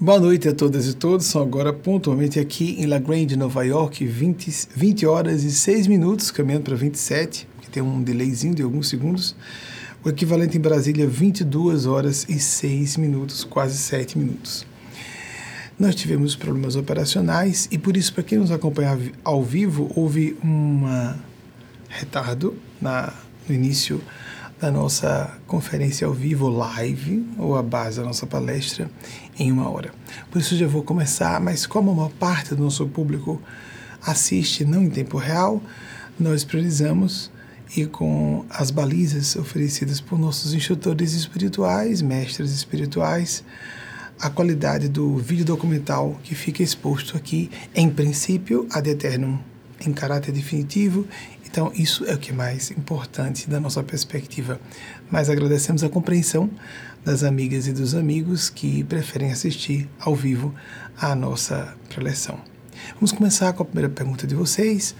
Boa noite a todas e todos. São agora pontualmente aqui em La Grande, Nova York, 20, 20 horas e 6 minutos, caminhando para 27, que tem um delayzinho de alguns segundos. O equivalente em Brasília, 22 horas e 6 minutos, quase 7 minutos. Nós tivemos problemas operacionais e por isso, para quem nos acompanha ao vivo, houve um retardo na, no início da nossa conferência ao vivo, live, ou a base da nossa palestra, em uma hora. Por isso já vou começar, mas como uma parte do nosso público assiste não em tempo real, nós priorizamos e com as balizas oferecidas por nossos instrutores espirituais, mestres espirituais, a qualidade do vídeo documental que fica exposto aqui, em princípio, ad eternum, em caráter definitivo então, isso é o que é mais importante da nossa perspectiva. Mas agradecemos a compreensão das amigas e dos amigos que preferem assistir ao vivo à nossa preleção. Vamos começar com a primeira pergunta de vocês.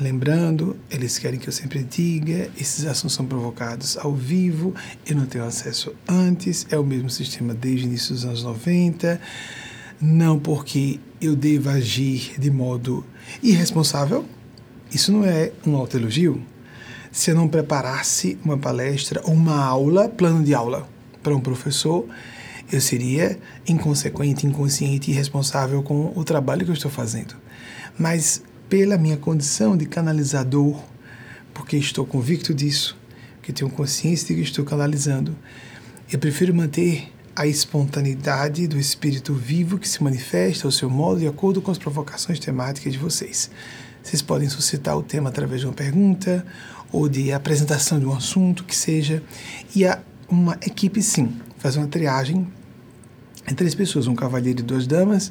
Lembrando, eles querem que eu sempre diga: esses assuntos são provocados ao vivo, eu não tenho acesso antes, é o mesmo sistema desde o início dos anos 90. Não porque eu deva agir de modo irresponsável, isso não é um autoelogio? Se eu não preparasse uma palestra ou uma aula, plano de aula, para um professor, eu seria inconsequente, inconsciente e irresponsável com o trabalho que eu estou fazendo. Mas pela minha condição de canalizador, porque estou convicto disso, que tenho consciência de que estou canalizando, eu prefiro manter a espontaneidade do espírito vivo que se manifesta ao seu modo de acordo com as provocações temáticas de vocês. Vocês podem suscitar o tema através de uma pergunta ou de apresentação de um assunto que seja. E a, uma equipe, sim, faz uma triagem em três pessoas, um cavalheiro e duas damas,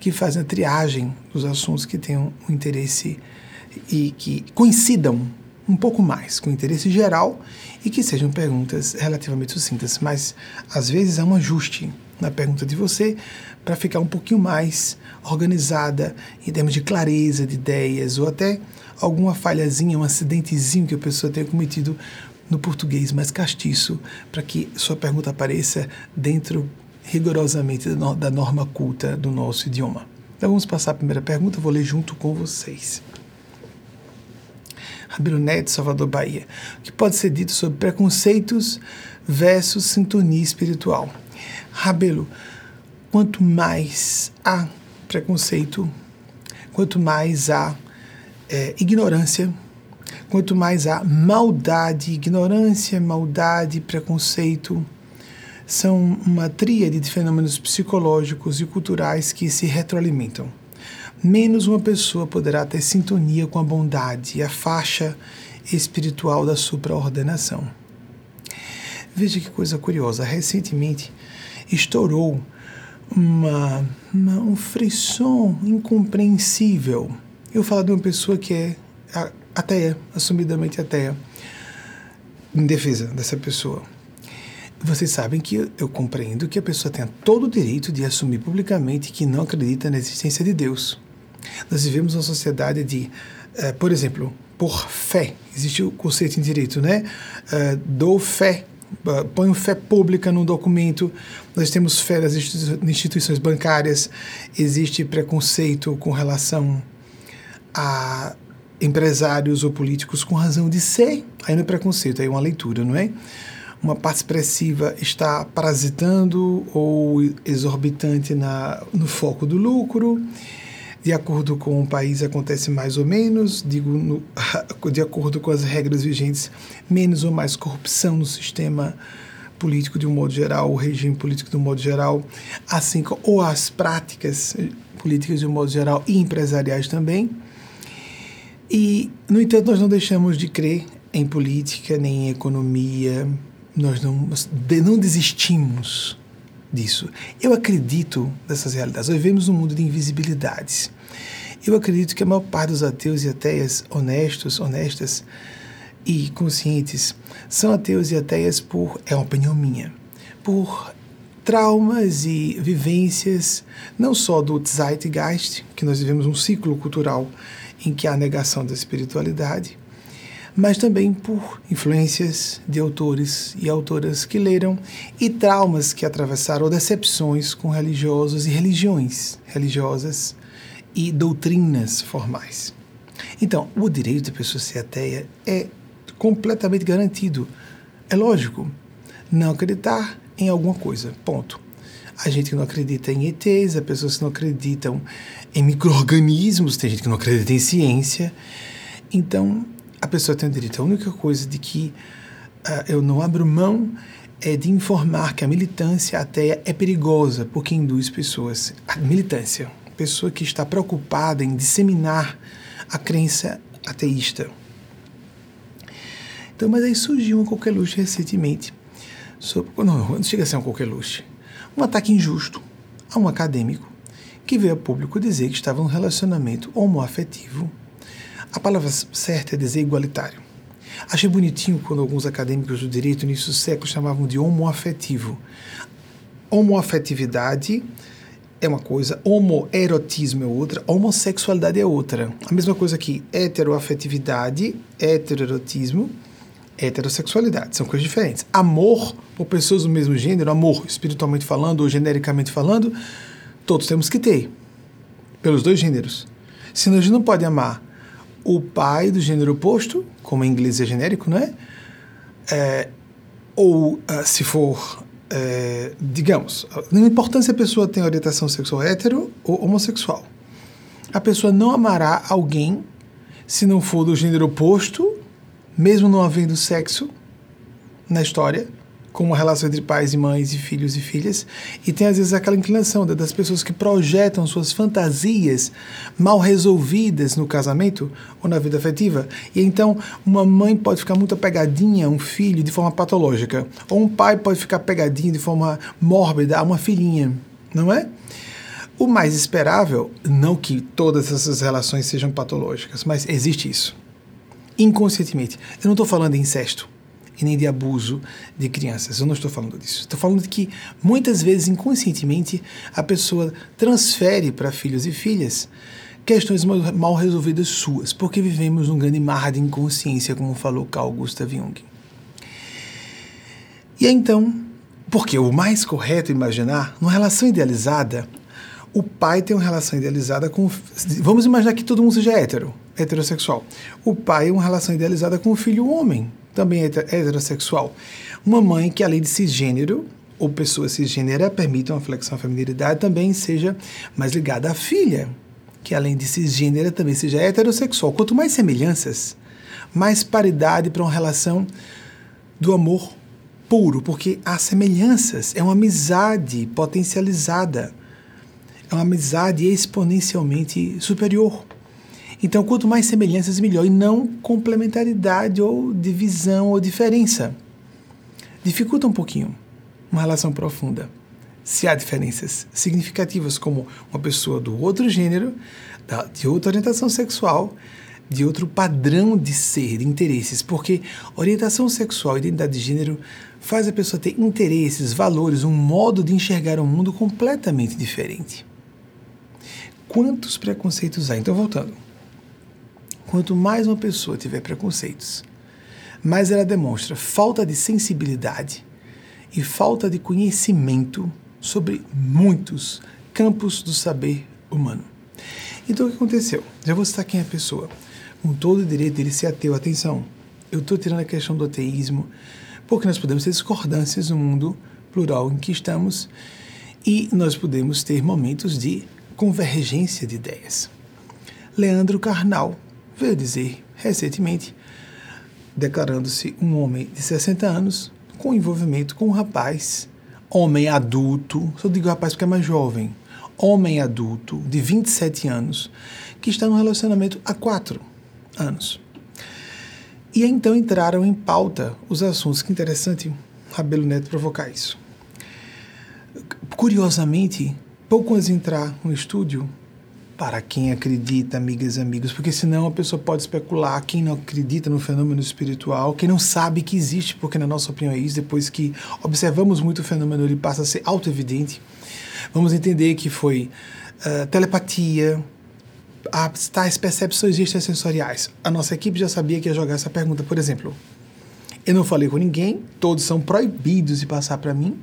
que fazem a triagem dos assuntos que tenham um interesse e que coincidam um pouco mais com o interesse geral e que sejam perguntas relativamente sucintas. Mas, às vezes, há um ajuste na pergunta de você para ficar um pouquinho mais organizada em termos de clareza de ideias ou até alguma falhazinha, um acidentezinho que a pessoa tenha cometido no português mais castiço, para que sua pergunta apareça dentro rigorosamente da norma culta do nosso idioma. Então vamos passar a primeira pergunta, vou ler junto com vocês. Rabino Neto, Salvador, Bahia. O que pode ser dito sobre preconceitos versus sintonia espiritual? Rabelo, quanto mais há preconceito, quanto mais há é, ignorância, quanto mais há maldade, ignorância, maldade, preconceito, são uma tríade de fenômenos psicológicos e culturais que se retroalimentam. Menos uma pessoa poderá ter sintonia com a bondade e a faixa espiritual da supraordenação. Veja que coisa curiosa. Recentemente estourou uma, uma, um frisson incompreensível. Eu falo de uma pessoa que é ateia, assumidamente ateia, em defesa dessa pessoa. Vocês sabem que eu, compreendo que a pessoa tem todo o direito de assumir publicamente que não acredita na existência de Deus. Nós vivemos uma sociedade de, uh, por exemplo, por fé. Existe o conceito em direito, né? Uh, dou fé ponho fé pública no documento, nós temos fé nas instituições bancárias, existe preconceito com relação a empresários ou políticos com razão de ser, aí não é preconceito, aí é uma leitura, não é? Uma parte expressiva está parasitando ou exorbitante na, no foco do lucro, de acordo com o país acontece mais ou menos, digo, no, de acordo com as regras vigentes, menos ou mais corrupção no sistema político de um modo geral, o regime político de um modo geral, assim ou as práticas políticas de um modo geral e empresariais também. E, no entanto, nós não deixamos de crer em política nem em economia, nós não, não desistimos disso. Eu acredito nessas realidades. Nós vivemos um mundo de invisibilidades. Eu acredito que a maior parte dos ateus e ateias honestos, honestas e conscientes são ateus e ateias por, é uma opinião minha, por traumas e vivências, não só do Zeitgeist, que nós vivemos um ciclo cultural em que há negação da espiritualidade, mas também por influências de autores e autoras que leram e traumas que atravessaram, ou decepções com religiosos e religiões religiosas e doutrinas formais. Então, o direito da pessoa ser ateia é completamente garantido. É lógico, não acreditar em alguma coisa, ponto. A gente que não acredita em ETs, as pessoas que não acreditam em micro-organismos, tem gente que não acredita em ciência. Então, a pessoa tem o direito. A única coisa de que uh, eu não abro mão é de informar que a militância ateia é perigosa, porque induz pessoas. A militância, pessoa que está preocupada em disseminar a crença ateísta. Então, mas aí surgiu uma coqueluche recentemente. Sobre, não, não chega a ser um coqueluche. Um ataque injusto a um acadêmico que veio a público dizer que estava em um relacionamento homoafetivo a palavra certa é dizer igualitário. Achei bonitinho quando alguns acadêmicos do direito, nisso século, chamavam de homoafetivo. Homoafetividade é uma coisa, homoerotismo é outra, homossexualidade é outra. A mesma coisa que heteroafetividade, heteroerotismo, heterossexualidade. São coisas diferentes. Amor por pessoas do mesmo gênero, amor espiritualmente falando ou genericamente falando, todos temos que ter, pelos dois gêneros. Senão a gente não pode amar o pai do gênero oposto, como em inglês é genérico, não é? é ou uh, se for, é, digamos, não importa se a pessoa tem orientação sexual hétero ou homossexual. A pessoa não amará alguém se não for do gênero oposto, mesmo não havendo sexo na história, como a relação entre pais e mães e filhos e filhas, e tem às vezes aquela inclinação das pessoas que projetam suas fantasias mal resolvidas no casamento ou na vida afetiva, e então uma mãe pode ficar muito apegadinha a um filho de forma patológica, ou um pai pode ficar pegadinho de forma mórbida a uma filhinha, não é? O mais esperável, não que todas essas relações sejam patológicas, mas existe isso. Inconscientemente. Eu não estou falando de incesto e nem de abuso de crianças. Eu não estou falando disso. Estou falando de que muitas vezes, inconscientemente, a pessoa transfere para filhos e filhas questões mal resolvidas suas, porque vivemos um grande mar de inconsciência, como falou Carl Gustav Jung. E então, porque o mais correto é imaginar, numa relação idealizada, o pai tem uma relação idealizada com. Vamos imaginar que todo mundo seja hétero, heterossexual. O pai é uma relação idealizada com o filho homem, também é heterossexual. Uma mãe que, além de cisgênero, ou pessoa cisgênera, permite uma flexão à feminilidade, também seja mais ligada à filha, que além de cisgênera também seja heterossexual. Quanto mais semelhanças, mais paridade para uma relação do amor puro, porque há semelhanças, é uma amizade potencializada, é uma amizade exponencialmente superior. Então, quanto mais semelhanças, melhor, e não complementaridade ou divisão ou diferença. Dificulta um pouquinho uma relação profunda. Se há diferenças significativas, como uma pessoa do outro gênero, de outra orientação sexual, de outro padrão de ser, de interesses, porque orientação sexual e identidade de gênero faz a pessoa ter interesses, valores, um modo de enxergar o mundo completamente diferente. Quantos preconceitos há? Então, voltando. Quanto mais uma pessoa tiver preconceitos, mais ela demonstra falta de sensibilidade e falta de conhecimento sobre muitos campos do saber humano. Então o que aconteceu? Já vou citar quem é a pessoa. Com todo o direito dele ser ateu, atenção, eu estou tirando a questão do ateísmo, porque nós podemos ter discordâncias no mundo plural em que estamos e nós podemos ter momentos de convergência de ideias. Leandro Carnal, veio dizer recentemente, declarando-se um homem de 60 anos com envolvimento com um rapaz, homem adulto, só digo rapaz porque é mais jovem, homem adulto de 27 anos, que está num relacionamento há quatro anos. E então entraram em pauta os assuntos. Que interessante Rabelo Neto provocar isso. Curiosamente, pouco antes de entrar no estúdio, para quem acredita, amigas e amigos, porque senão a pessoa pode especular quem não acredita no fenômeno espiritual, quem não sabe que existe, porque na nossa opinião é isso, depois que observamos muito o fenômeno, ele passa a ser auto-evidente. Vamos entender que foi uh, telepatia, as tais percepções extrasensoriais. A nossa equipe já sabia que ia jogar essa pergunta, por exemplo. Eu não falei com ninguém, todos são proibidos de passar para mim.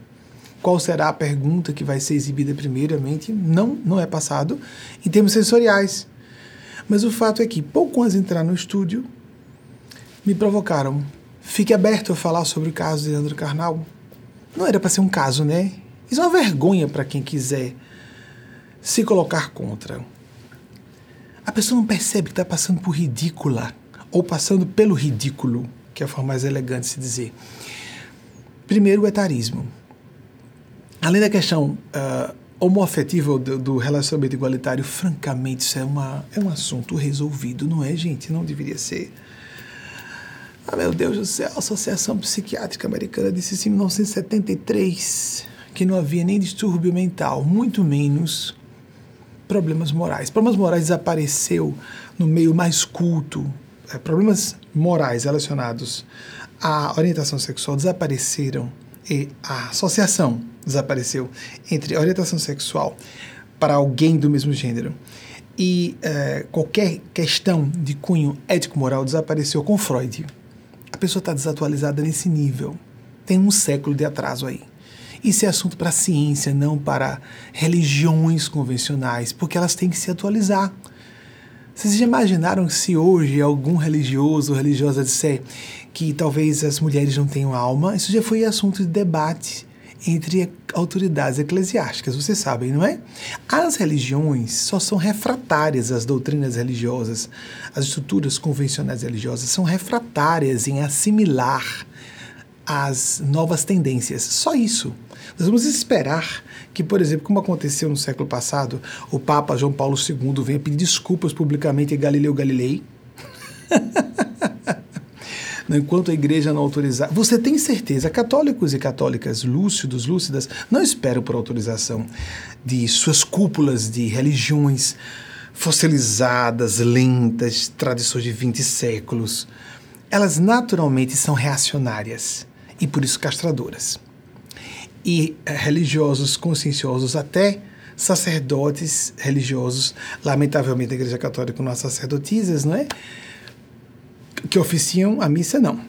Qual será a pergunta que vai ser exibida primeiramente? Não, não é passado em termos sensoriais. Mas o fato é que, pouco antes de entrar no estúdio, me provocaram. Fique aberto a falar sobre o caso de Leandro Carnal. Não era para ser um caso, né? Isso é uma vergonha para quem quiser se colocar contra. A pessoa não percebe que está passando por ridícula ou passando pelo ridículo, que é a forma mais elegante de se dizer. Primeiro, o etarismo. Além da questão uh, homoafetiva do, do, relacionamento igualitário, francamente, isso é, uma, é um assunto resolvido, não é, gente? Não deveria ser. Ah, meu Deus do céu, a Associação Psiquiátrica Americana disse em 1973 que não havia nem distúrbio mental, muito menos problemas morais. Problemas morais desapareceu no meio mais culto. É, problemas morais relacionados à orientação sexual desapareceram e a associação desapareceu entre orientação sexual para alguém do mesmo gênero e é, qualquer questão de cunho ético-moral desapareceu com Freud. A pessoa está desatualizada nesse nível. Tem um século de atraso aí. Isso é assunto para ciência, não para religiões convencionais, porque elas têm que se atualizar. Vocês já imaginaram se hoje algum religioso ou religiosa disser que talvez as mulheres não tenham alma? Isso já foi assunto de debate entre autoridades eclesiásticas, vocês sabem, não é? As religiões só são refratárias às doutrinas religiosas, as estruturas convencionais religiosas são refratárias em assimilar as novas tendências. Só isso. Nós vamos esperar que, por exemplo, como aconteceu no século passado, o Papa João Paulo II venha pedir desculpas publicamente a Galileu Galilei. enquanto a igreja não autorizar. Você tem certeza, católicos e católicas lúcidos, lúcidas, não esperam por autorização de suas cúpulas de religiões fossilizadas, lentas, tradições de 20 séculos. Elas naturalmente são reacionárias e por isso castradoras e eh, religiosos conscienciosos, até sacerdotes religiosos, lamentavelmente a Igreja Católica não há sacerdotisas, não é? Que oficiam a missa, não.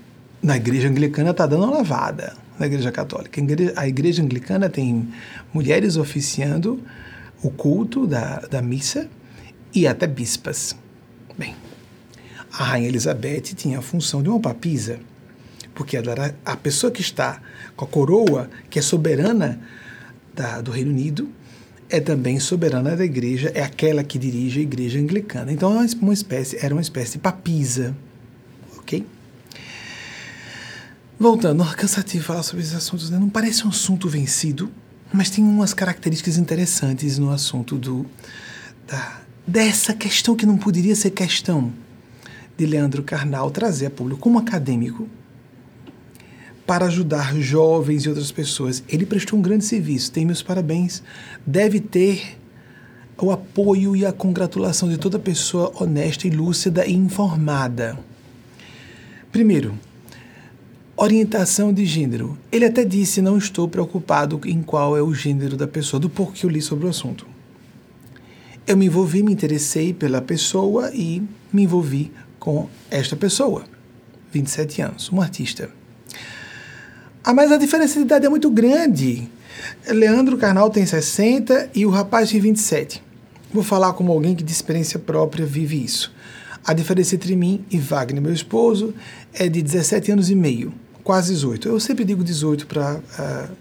Na Igreja Anglicana está dando uma lavada, na Igreja Católica. A Igreja Anglicana tem mulheres oficiando o culto da, da missa e até bispas. Bem, a Rainha Elizabeth tinha a função de uma papisa porque ela a pessoa que está com a coroa, que é soberana da, do Reino Unido, é também soberana da igreja, é aquela que dirige a igreja anglicana. Então é uma espécie, era uma espécie de papisa. Ok? Voltando, cansativo falar sobre esses assuntos, né? não parece um assunto vencido, mas tem umas características interessantes no assunto do, da, dessa questão que não poderia ser questão de Leandro Carnal trazer a público como acadêmico para ajudar jovens e outras pessoas. Ele prestou um grande serviço, tem meus parabéns. Deve ter o apoio e a congratulação de toda pessoa honesta e lúcida e informada. Primeiro, orientação de gênero. Ele até disse: não estou preocupado em qual é o gênero da pessoa, do pouco que eu li sobre o assunto. Eu me envolvi, me interessei pela pessoa e me envolvi com esta pessoa. 27 anos, um artista. Ah, mas a diferença de idade é muito grande. Leandro Carnal tem 60 e o rapaz tem 27. Vou falar como alguém que de experiência própria vive isso. A diferença entre mim e Wagner, meu esposo, é de 17 anos e meio, quase 18. Eu sempre digo 18 para uh,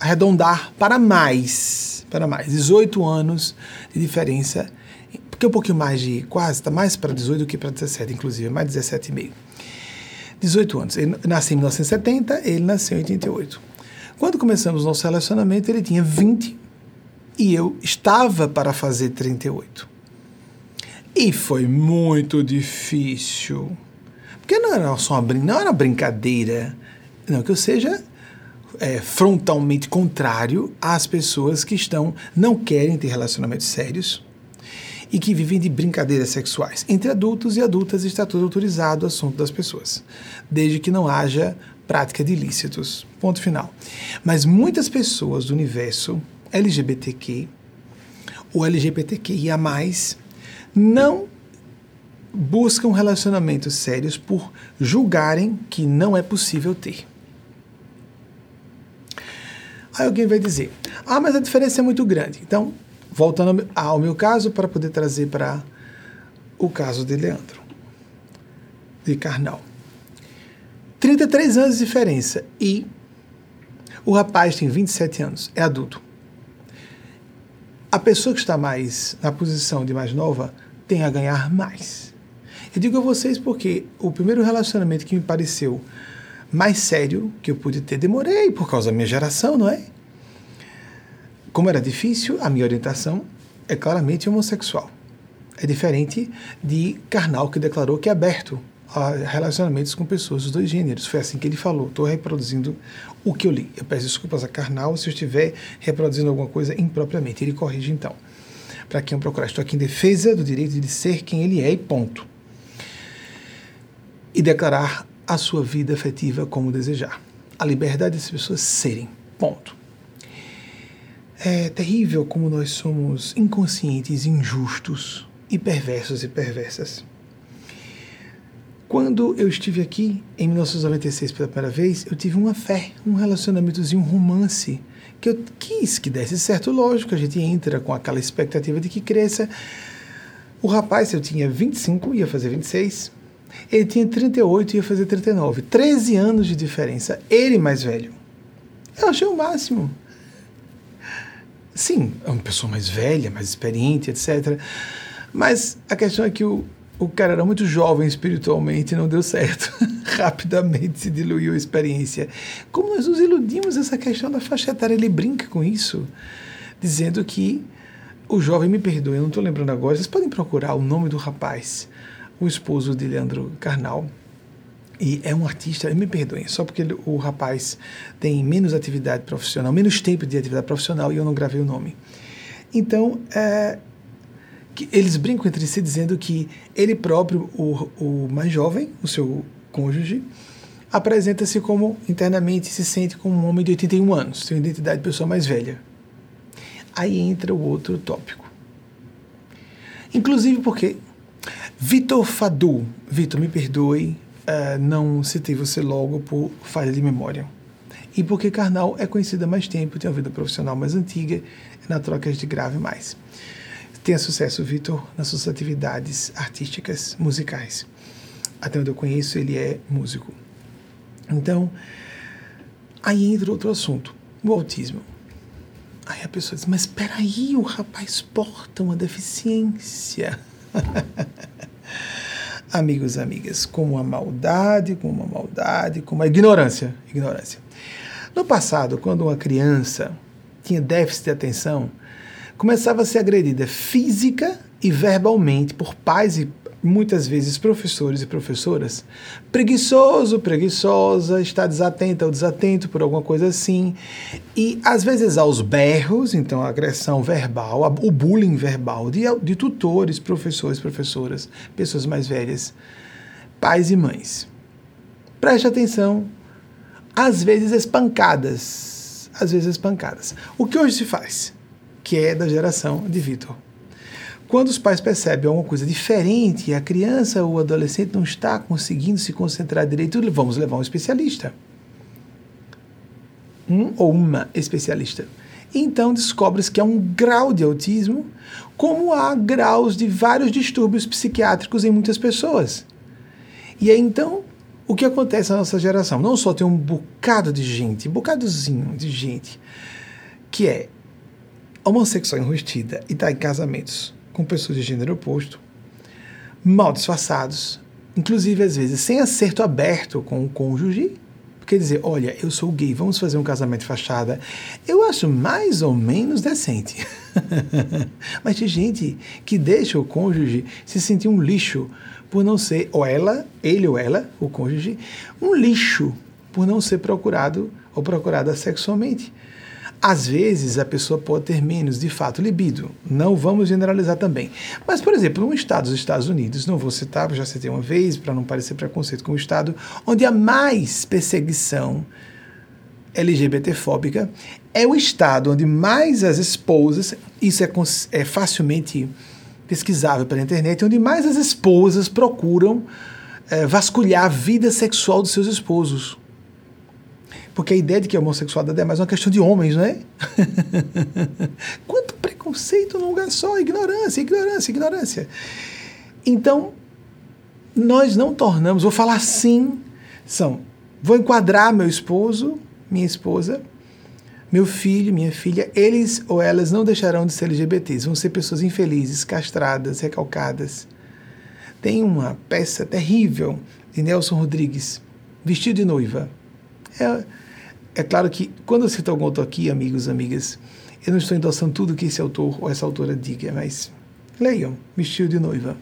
arredondar para mais, para mais. 18 anos de diferença, porque é um pouquinho mais de quase, está mais para 18 do que para 17, inclusive, mais 17 e meio. 18 anos. Ele nasceu em 1970, ele nasceu em 88. Quando começamos nosso relacionamento, ele tinha 20 e eu estava para fazer 38. E foi muito difícil. Porque não era só uma, não era brincadeira. Não que eu seja é, frontalmente contrário às pessoas que estão não querem ter relacionamentos sérios e que vivem de brincadeiras sexuais. Entre adultos e adultas está tudo autorizado o assunto das pessoas, desde que não haja prática de ilícitos. Ponto final. Mas muitas pessoas do universo LGBTQ ou LGBTQIA+, não buscam relacionamentos sérios por julgarem que não é possível ter. Aí alguém vai dizer: ah, mas a diferença é muito grande. Então, voltando ao meu caso, para poder trazer para o caso de Leandro, de Carnal. 33 anos de diferença e o rapaz tem 27 anos, é adulto. A pessoa que está mais na posição de mais nova tem a ganhar mais. Eu digo a vocês porque o primeiro relacionamento que me pareceu mais sério que eu pude ter, demorei por causa da minha geração, não é? Como era difícil, a minha orientação é claramente homossexual. É diferente de Karnal, que declarou que é aberto a relacionamentos com pessoas dos dois gêneros. Foi assim que ele falou. Estou reproduzindo o que eu li. Eu peço desculpas a Karnal se eu estiver reproduzindo alguma coisa impropriamente. Ele corrige então. Para quem eu procurar, estou aqui em defesa do direito de ser quem ele é e ponto. E declarar a sua vida afetiva como desejar. A liberdade das pessoas serem. Ponto. É terrível como nós somos inconscientes, injustos e perversos e perversas. Quando eu estive aqui, em 1996 pela primeira vez, eu tive uma fé, um relacionamentozinho, um romance, que eu quis que desse certo, lógico, a gente entra com aquela expectativa de que cresça. O rapaz, eu tinha 25, ia fazer 26, ele tinha 38, ia fazer 39. 13 anos de diferença, ele mais velho. Eu achei o máximo. Sim, é uma pessoa mais velha, mais experiente, etc. Mas a questão é que o, o cara era muito jovem espiritualmente e não deu certo. Rapidamente se diluiu a experiência. Como nós nos iludimos essa questão da faixa etária? Ele brinca com isso, dizendo que o jovem, me perdoe, eu não estou lembrando agora, vocês podem procurar o nome do rapaz, o esposo de Leandro Carnal. E é um artista, me perdoem, só porque ele, o rapaz tem menos atividade profissional, menos tempo de atividade profissional e eu não gravei o nome. Então, é, eles brincam entre si dizendo que ele próprio, o, o mais jovem, o seu cônjuge, apresenta-se como internamente se sente como um homem de 81 anos, tem uma identidade de pessoa mais velha. Aí entra o outro tópico. Inclusive porque Vitor Fadu, Vitor, me perdoe, uh, não citei você logo por falha de memória. E porque Karnal é conhecida há mais tempo, tem uma vida profissional mais antiga, na troca de grave mais tenha sucesso, Vitor, nas suas atividades artísticas, musicais. Até onde eu conheço, ele é músico. Então, aí entra outro assunto, o autismo. Aí a pessoa diz, mas espera aí, o rapaz porta uma deficiência. Amigos, amigas, como a maldade, como a maldade, como a ignorância, ignorância. No passado, quando uma criança tinha déficit de atenção, começava a ser agredida física e verbalmente por pais e muitas vezes professores e professoras. Preguiçoso, preguiçosa, está desatenta ou desatento por alguma coisa assim. E às vezes aos berros, então a agressão verbal, o bullying verbal de, de tutores, professores, professoras, pessoas mais velhas, pais e mães. Preste atenção, às vezes espancadas. Às vezes espancadas. O que hoje se faz? que é da geração de Vitor. Quando os pais percebem alguma coisa diferente, a criança ou o adolescente não está conseguindo se concentrar direito, vamos levar um especialista. Um ou uma especialista. Então descobre-se que há um grau de autismo, como há graus de vários distúrbios psiquiátricos em muitas pessoas. E aí então, o que acontece na nossa geração? Não só tem um bocado de gente, um bocadozinho de gente, que é homossexual enrustida e está em casamentos com pessoas de gênero oposto, mal disfarçados, inclusive às vezes sem acerto aberto com o cônjuge, quer dizer, olha, eu sou gay, vamos fazer um casamento de fachada, eu acho mais ou menos decente. Mas tem gente que deixa o cônjuge se sentir um lixo por não ser, ou ela, ele ou ela, o cônjuge, um lixo por não ser procurado ou procurada sexualmente. Às vezes a pessoa pode ter menos, de fato, libido. Não vamos generalizar também. Mas, por exemplo, um estado dos Estados Unidos, não vou citar, já citei uma vez, para não parecer preconceito com o estado, onde há mais perseguição LGBTfóbica, é o estado onde mais as esposas, isso é, é facilmente pesquisável pela internet, onde mais as esposas procuram é, vasculhar a vida sexual dos seus esposos. Porque a ideia de que a homossexualidade é mais uma questão de homens, não é? Quanto preconceito num lugar só, ignorância, ignorância, ignorância. Então, nós não tornamos, vou falar sim, são, vou enquadrar meu esposo, minha esposa, meu filho, minha filha, eles ou elas não deixarão de ser LGBTs, vão ser pessoas infelizes, castradas, recalcadas. Tem uma peça terrível de Nelson Rodrigues, Vestido de Noiva. É, é claro que quando eu cito algum autor aqui, amigos, amigas, eu não estou endossando tudo que esse autor ou essa autora diga, mas leiam Vestido de Noiva.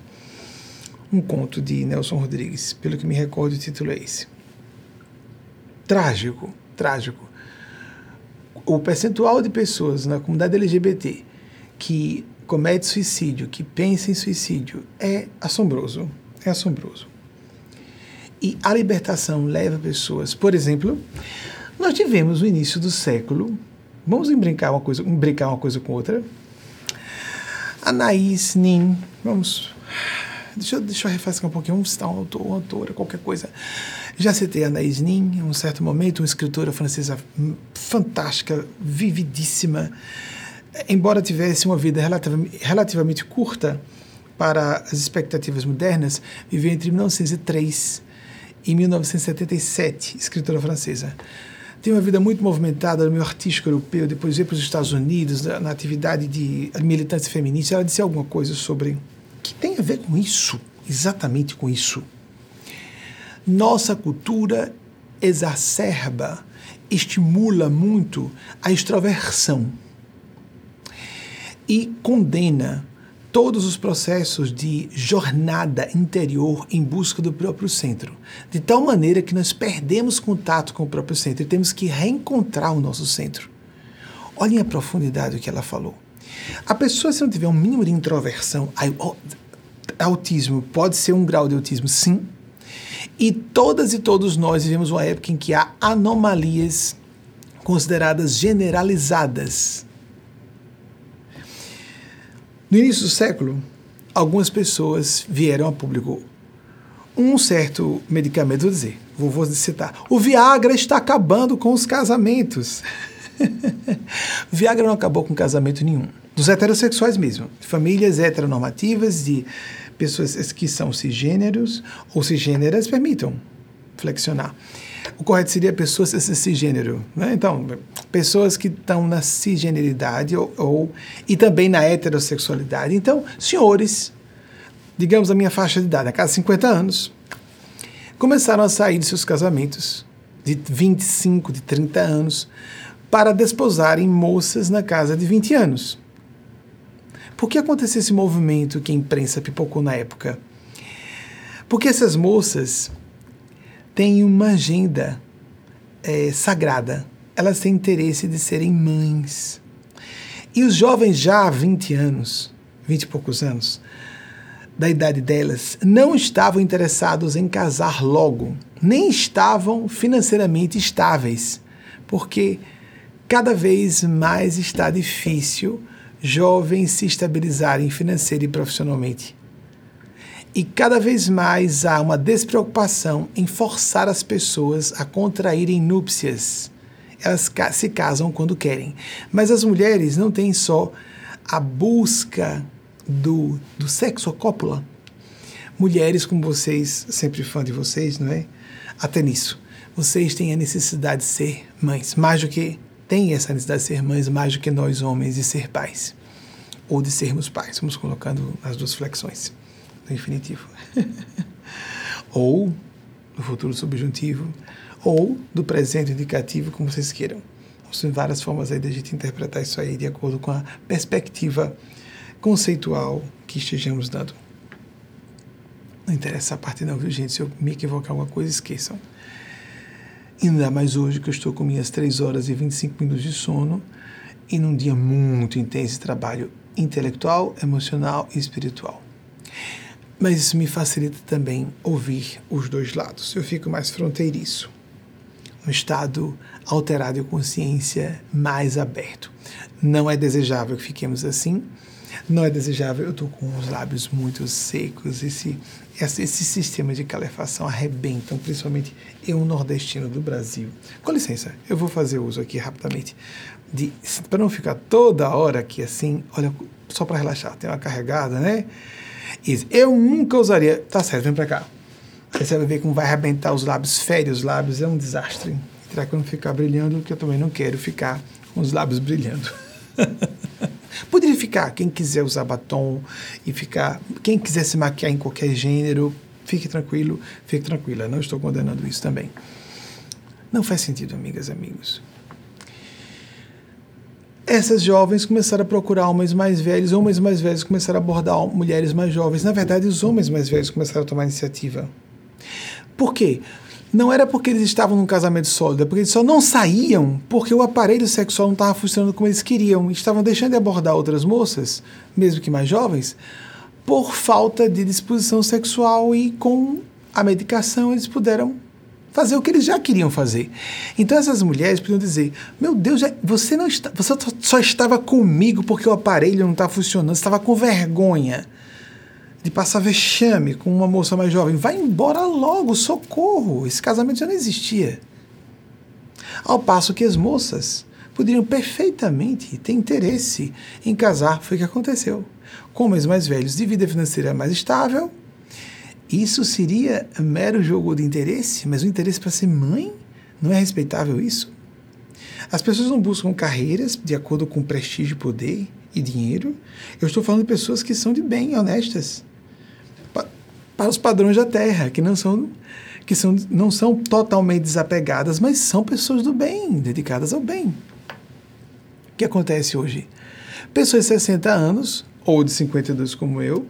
Um conto de Nelson Rodrigues, pelo que me recordo, o título é esse. Trágico, trágico. O percentual de pessoas na comunidade LGBT que comete suicídio, que pensa em suicídio, é assombroso. É assombroso. E a libertação leva pessoas, por exemplo, nós tivemos no início do século, vamos brincar uma coisa, brincar uma coisa com outra. Anaís Nin, vamos. Deixa, deixa eu refrescar um pouquinho, vamos citar um autor, uma autora, qualquer coisa. Já citei a Anaís Nin, em um certo momento, uma escritora francesa fantástica, vividíssima, embora tivesse uma vida relativamente, relativamente curta para as expectativas modernas, viveu entre 1903 e 1977, escritora francesa tem uma vida muito movimentada no meio artístico europeu, depois veio para os Estados Unidos, na, na atividade de militância feminista. Ela disse alguma coisa sobre. que tem a ver com isso, exatamente com isso. Nossa cultura exacerba, estimula muito a extroversão e condena todos os processos de jornada interior em busca do próprio centro, de tal maneira que nós perdemos contato com o próprio centro e temos que reencontrar o nosso centro. Olhem a profundidade do que ela falou. A pessoa, se não tiver um mínimo de introversão, autismo pode ser um grau de autismo, sim. E todas e todos nós vivemos uma época em que há anomalias consideradas generalizadas no início do século, algumas pessoas vieram a público um certo medicamento, vou dizer, vou, vou citar. O Viagra está acabando com os casamentos. Viagra não acabou com casamento nenhum. Dos heterossexuais mesmo. Famílias heteronormativas, de pessoas que são cisgêneros ou cisgêneras, permitam flexionar. O correto seria pessoas cisgênero. Né? Então, pessoas que estão na cisgeneridade ou, ou, e também na heterossexualidade. Então, senhores, digamos a minha faixa de idade, a cada 50 anos, começaram a sair de seus casamentos de 25, de 30 anos, para desposarem moças na casa de 20 anos. Por que aconteceu esse movimento que a imprensa pipocou na época? Porque essas moças têm uma agenda é, sagrada. Elas têm interesse de serem mães. E os jovens já há 20 anos, 20 e poucos anos, da idade delas, não estavam interessados em casar logo, nem estavam financeiramente estáveis, porque cada vez mais está difícil jovens se estabilizarem financeira e profissionalmente. E cada vez mais há uma despreocupação em forçar as pessoas a contraírem núpcias. Elas se casam quando querem. Mas as mulheres não têm só a busca do, do sexo, a cópula. Mulheres como vocês, sempre fã de vocês, não é? Até nisso. Vocês têm a necessidade de ser mães, mais do que têm essa necessidade de ser mães, mais do que nós homens de ser pais. Ou de sermos pais. Vamos colocando as duas flexões infinitivo. ou do futuro subjuntivo, ou do presente indicativo, como vocês queiram. São várias formas aí de a gente interpretar isso aí de acordo com a perspectiva conceitual que estejamos dando. Não interessa essa parte não, viu gente? Se eu me equivocar alguma coisa, esqueçam. Ainda mais hoje que eu estou com minhas 3 horas e 25 minutos de sono e num dia muito intenso de trabalho intelectual, emocional e espiritual mas isso me facilita também ouvir os dois lados. Eu fico mais fronteiriço, um estado alterado de consciência mais aberto. Não é desejável que fiquemos assim, não é desejável. Eu estou com os lábios muito secos. Esse, esse, esse sistema de calefação arrebentam, principalmente eu, nordestino do Brasil. Com licença, eu vou fazer uso aqui rapidamente para não ficar toda hora aqui assim. Olha, só para relaxar. Tem uma carregada, né? Isso. Eu nunca usaria. Tá certo, vem para cá. Aí você vai ver como vai arrebentar os lábios, fere os lábios, é um desastre. Terá que não ficar brilhando, porque eu também não quero ficar com os lábios brilhando. Poderia ficar, quem quiser usar batom e ficar, quem quiser se maquiar em qualquer gênero, fique tranquilo, fique tranquila, não estou condenando isso também. Não faz sentido, amigas amigos. Essas jovens começaram a procurar homens mais velhos, homens mais velhos começaram a abordar mulheres mais jovens. Na verdade, os homens mais velhos começaram a tomar iniciativa. Por quê? não era porque eles estavam num casamento sólido, é porque eles só não saíam porque o aparelho sexual não estava funcionando como eles queriam. Estavam deixando de abordar outras moças, mesmo que mais jovens, por falta de disposição sexual e com a medicação eles puderam fazer o que eles já queriam fazer. Então essas mulheres podiam dizer: Meu Deus, você não está, você só estava comigo porque o aparelho não está funcionando, você estava com vergonha de passar vexame com uma moça mais jovem. Vai embora logo, socorro! Esse casamento já não existia. Ao passo que as moças poderiam perfeitamente ter interesse em casar, foi o que aconteceu. Com homens mais velhos de vida financeira mais estável, isso seria mero jogo de interesse, mas o interesse para ser mãe não é respeitável isso? As pessoas não buscam carreiras de acordo com prestígio, poder e dinheiro. Eu estou falando de pessoas que são de bem, honestas para os padrões da Terra, que não são que são, não são totalmente desapegadas, mas são pessoas do bem, dedicadas ao bem. O que acontece hoje? Pessoas de 60 anos, ou de 52 como eu,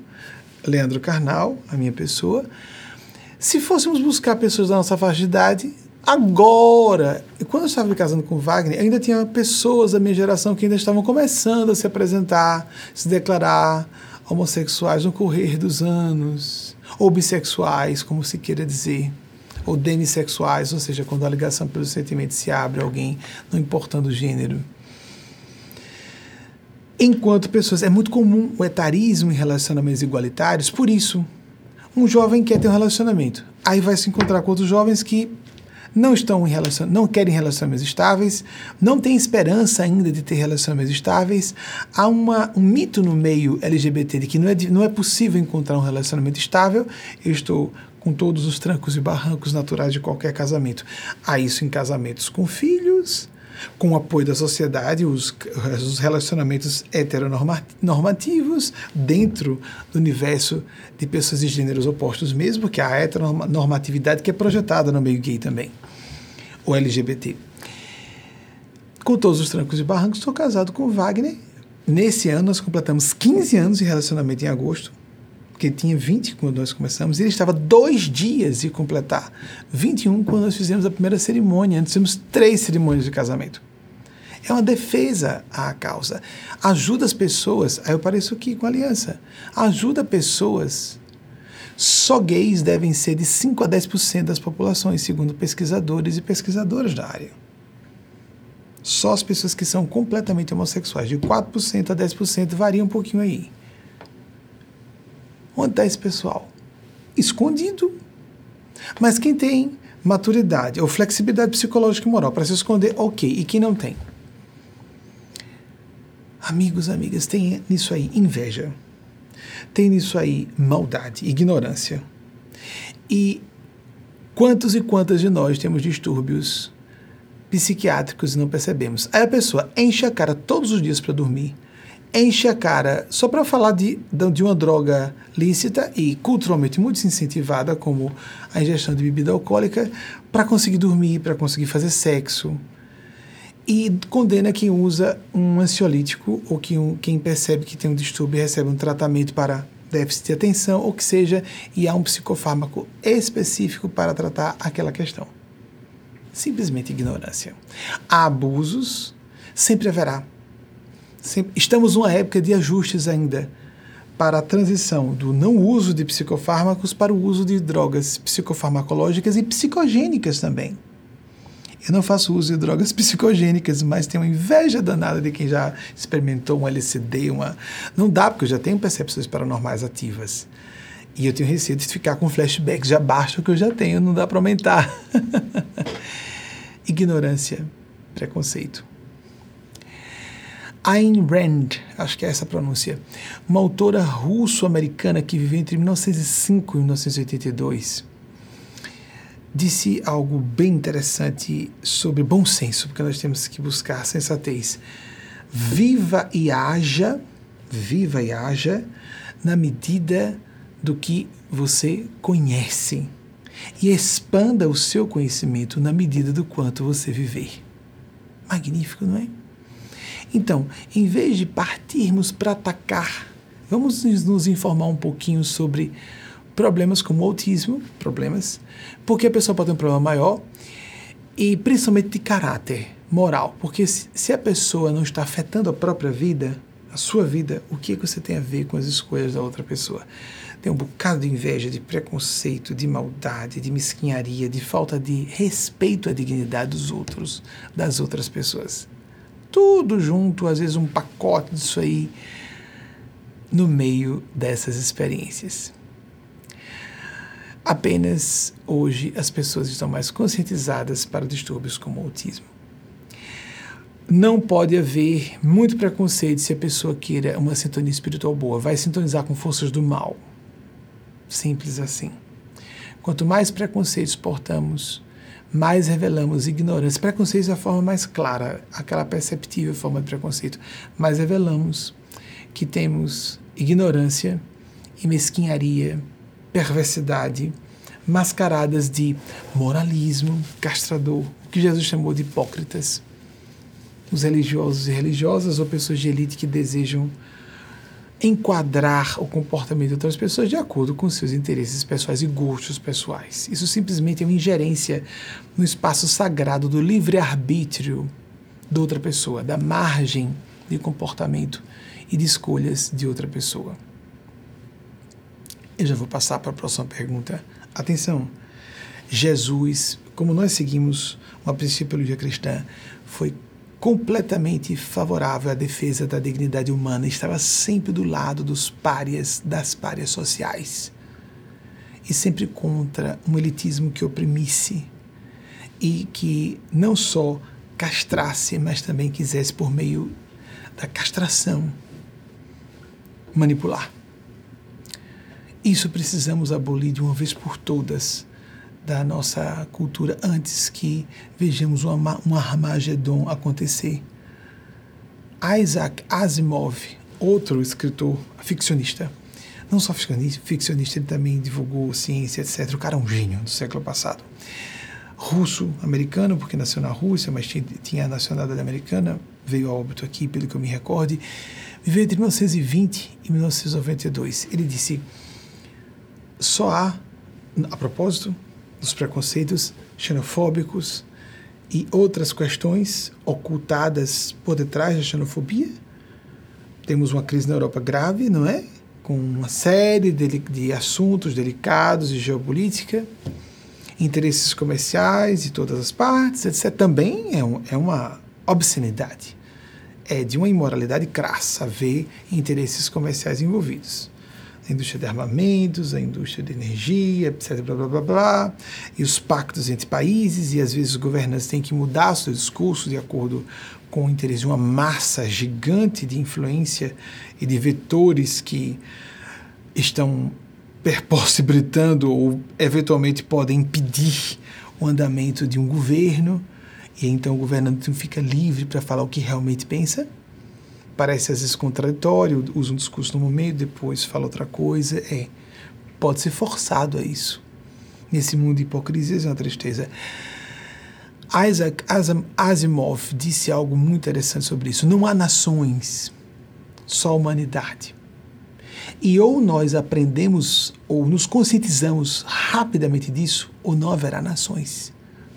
Leandro Carnal, a minha pessoa, se fôssemos buscar pessoas da nossa faixa de idade, agora, quando eu estava me casando com Wagner, ainda tinha pessoas da minha geração que ainda estavam começando a se apresentar, se declarar homossexuais no correr dos anos ou bissexuais, como se queira dizer, ou demissexuais, ou seja, quando a ligação pelo sentimento se abre a alguém, não importando o gênero. Enquanto pessoas. É muito comum o etarismo em relacionamentos igualitários, por isso, um jovem quer ter um relacionamento. Aí vai se encontrar com outros jovens que não estão em relacion... não querem relacionamentos estáveis, não têm esperança ainda de ter relacionamentos estáveis. Há uma, um mito no meio LGBT de que não é, não é possível encontrar um relacionamento estável. Eu estou com todos os trancos e barrancos naturais de qualquer casamento. Há isso em casamentos com filhos, com o apoio da sociedade, os, os relacionamentos heteronormativos dentro do universo de pessoas de gêneros opostos mesmo, que é a heteronormatividade que é projetada no meio gay também, o LGBT. Com todos os trancos e barrancos, estou casado com o Wagner. Nesse ano, nós completamos 15 anos de relacionamento em agosto porque tinha 20 quando nós começamos, e ele estava dois dias de completar 21 quando nós fizemos a primeira cerimônia. Antes fizemos três cerimônias de casamento. É uma defesa à causa. Ajuda as pessoas. Aí eu pareço aqui com aliança. Ajuda pessoas. Só gays devem ser de 5 a 10% das populações, segundo pesquisadores e pesquisadoras da área. Só as pessoas que são completamente homossexuais, de 4% a 10%, varia um pouquinho aí. Onde está esse pessoal? Escondido. Mas quem tem maturidade ou flexibilidade psicológica e moral para se esconder, ok. E quem não tem? Amigos, amigas, tem nisso aí inveja. Tem nisso aí maldade, ignorância. E quantos e quantas de nós temos distúrbios psiquiátricos e não percebemos? Aí a pessoa enche a cara todos os dias para dormir, enche a cara só para falar de, de uma droga lícita e culturalmente muito incentivada, como a ingestão de bebida alcoólica, para conseguir dormir, para conseguir fazer sexo. E condena quem usa um ansiolítico ou que um, quem percebe que tem um distúrbio e recebe um tratamento para déficit de atenção, ou que seja, e há um psicofármaco específico para tratar aquela questão. Simplesmente ignorância. Há abusos, sempre haverá estamos numa época de ajustes ainda para a transição do não uso de psicofármacos para o uso de drogas psicofarmacológicas e psicogênicas também. Eu não faço uso de drogas psicogênicas, mas tenho inveja danada de quem já experimentou um LCD, uma. Não dá, porque eu já tenho percepções paranormais ativas. E eu tenho receio de ficar com flashbacks, já basta o que eu já tenho, não dá para aumentar. Ignorância, preconceito. Ayn Rand, acho que é essa a pronúncia, uma autora russo-americana que viveu entre 1905 e 1982, disse algo bem interessante sobre bom senso, porque nós temos que buscar sensatez. Viva e haja, viva e haja na medida do que você conhece e expanda o seu conhecimento na medida do quanto você viver. Magnífico, não é? Então, em vez de partirmos para atacar, vamos nos informar um pouquinho sobre problemas como autismo, problemas, porque a pessoa pode ter um problema maior e principalmente de caráter, moral, porque se, se a pessoa não está afetando a própria vida, a sua vida, o que, é que você tem a ver com as escolhas da outra pessoa? Tem um bocado de inveja, de preconceito, de maldade, de mesquinharia, de falta de respeito à dignidade dos outros, das outras pessoas tudo junto, às vezes um pacote disso aí, no meio dessas experiências. Apenas hoje as pessoas estão mais conscientizadas para distúrbios como o autismo. Não pode haver muito preconceito se a pessoa queira uma sintonia espiritual boa. Vai sintonizar com forças do mal. Simples assim. Quanto mais preconceitos portamos, mais revelamos ignorância. Preconceito é a forma mais clara, aquela perceptível forma de preconceito. Mais revelamos que temos ignorância e mesquinharia, perversidade, mascaradas de moralismo castrador, o que Jesus chamou de hipócritas. Os religiosos e religiosas ou pessoas de elite que desejam enquadrar o comportamento de outras pessoas de acordo com seus interesses pessoais e gostos pessoais. Isso simplesmente é uma ingerência no espaço sagrado do livre-arbítrio de outra pessoa, da margem de comportamento e de escolhas de outra pessoa. Eu já vou passar para a próxima pergunta. Atenção! Jesus, como nós seguimos uma princípio cristã, foi completamente favorável à defesa da dignidade humana, estava sempre do lado dos párias, das párias sociais. E sempre contra um elitismo que oprimisse e que não só castrasse, mas também quisesse, por meio da castração, manipular. Isso precisamos abolir de uma vez por todas da nossa cultura antes que vejamos um Armagedon acontecer. Isaac Asimov, outro escritor ficcionista, não só ficcionista, ele também divulgou ciência, etc. O cara é um gênio do século passado. Russo-americano, porque nasceu na Rússia, mas tinha, tinha a nacionalidade americana, veio a óbito aqui, pelo que eu me recorde. Viveu entre 1920 e 1992. Ele disse: só há, a propósito, dos preconceitos xenofóbicos e outras questões ocultadas por detrás da xenofobia. Temos uma crise na Europa grave, não é? Com uma série de, de assuntos delicados de geopolítica, interesses comerciais de todas as partes, etc. Também é, um, é uma obscenidade. É de uma imoralidade crassa ver interesses comerciais envolvidos a indústria de armamentos, a indústria de energia, etc. Blá, blá, blá, blá, e os pactos entre países, e às vezes os governantes têm que mudar seu discurso de acordo com o interesse de uma massa gigante de influência e de vetores que estão perpossibilitando ou eventualmente podem impedir o andamento de um governo, e então o governante não fica livre para falar o que realmente pensa parece às vezes contraditório, usa um discurso no momento, depois fala outra coisa. É, pode ser forçado a isso. Nesse mundo de hipocrisias é uma tristeza. Isaac Asimov disse algo muito interessante sobre isso. Não há nações, só humanidade. E ou nós aprendemos ou nos conscientizamos rapidamente disso, ou não haverá nações,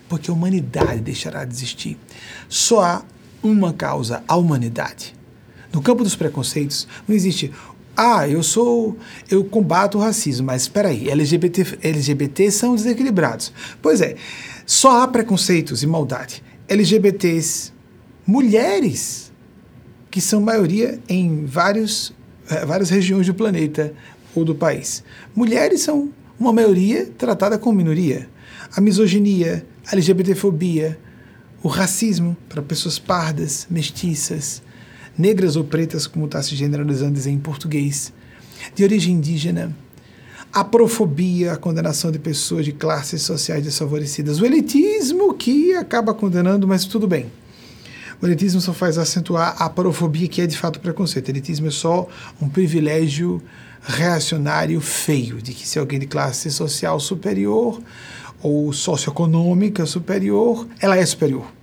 porque a humanidade deixará de existir. Só há uma causa, a humanidade. No campo dos preconceitos, não existe. Ah, eu sou. Eu combato o racismo, mas espera aí, LGBT, LGBT são desequilibrados. Pois é, Só há preconceitos e maldade. LGBTs, mulheres, que são maioria em vários, eh, várias regiões do planeta ou do país. Mulheres são uma maioria tratada como minoria. A misoginia, a LGBTfobia, o racismo para pessoas pardas, mestiças, negras ou pretas, como está se generalizando dizer em português, de origem indígena, a profobia, a condenação de pessoas de classes sociais desfavorecidas, o elitismo que acaba condenando, mas tudo bem. O elitismo só faz acentuar a parofobia, que é de fato preconceito. O elitismo é só um privilégio reacionário feio, de que se alguém de classe social superior ou socioeconômica superior, ela é superior.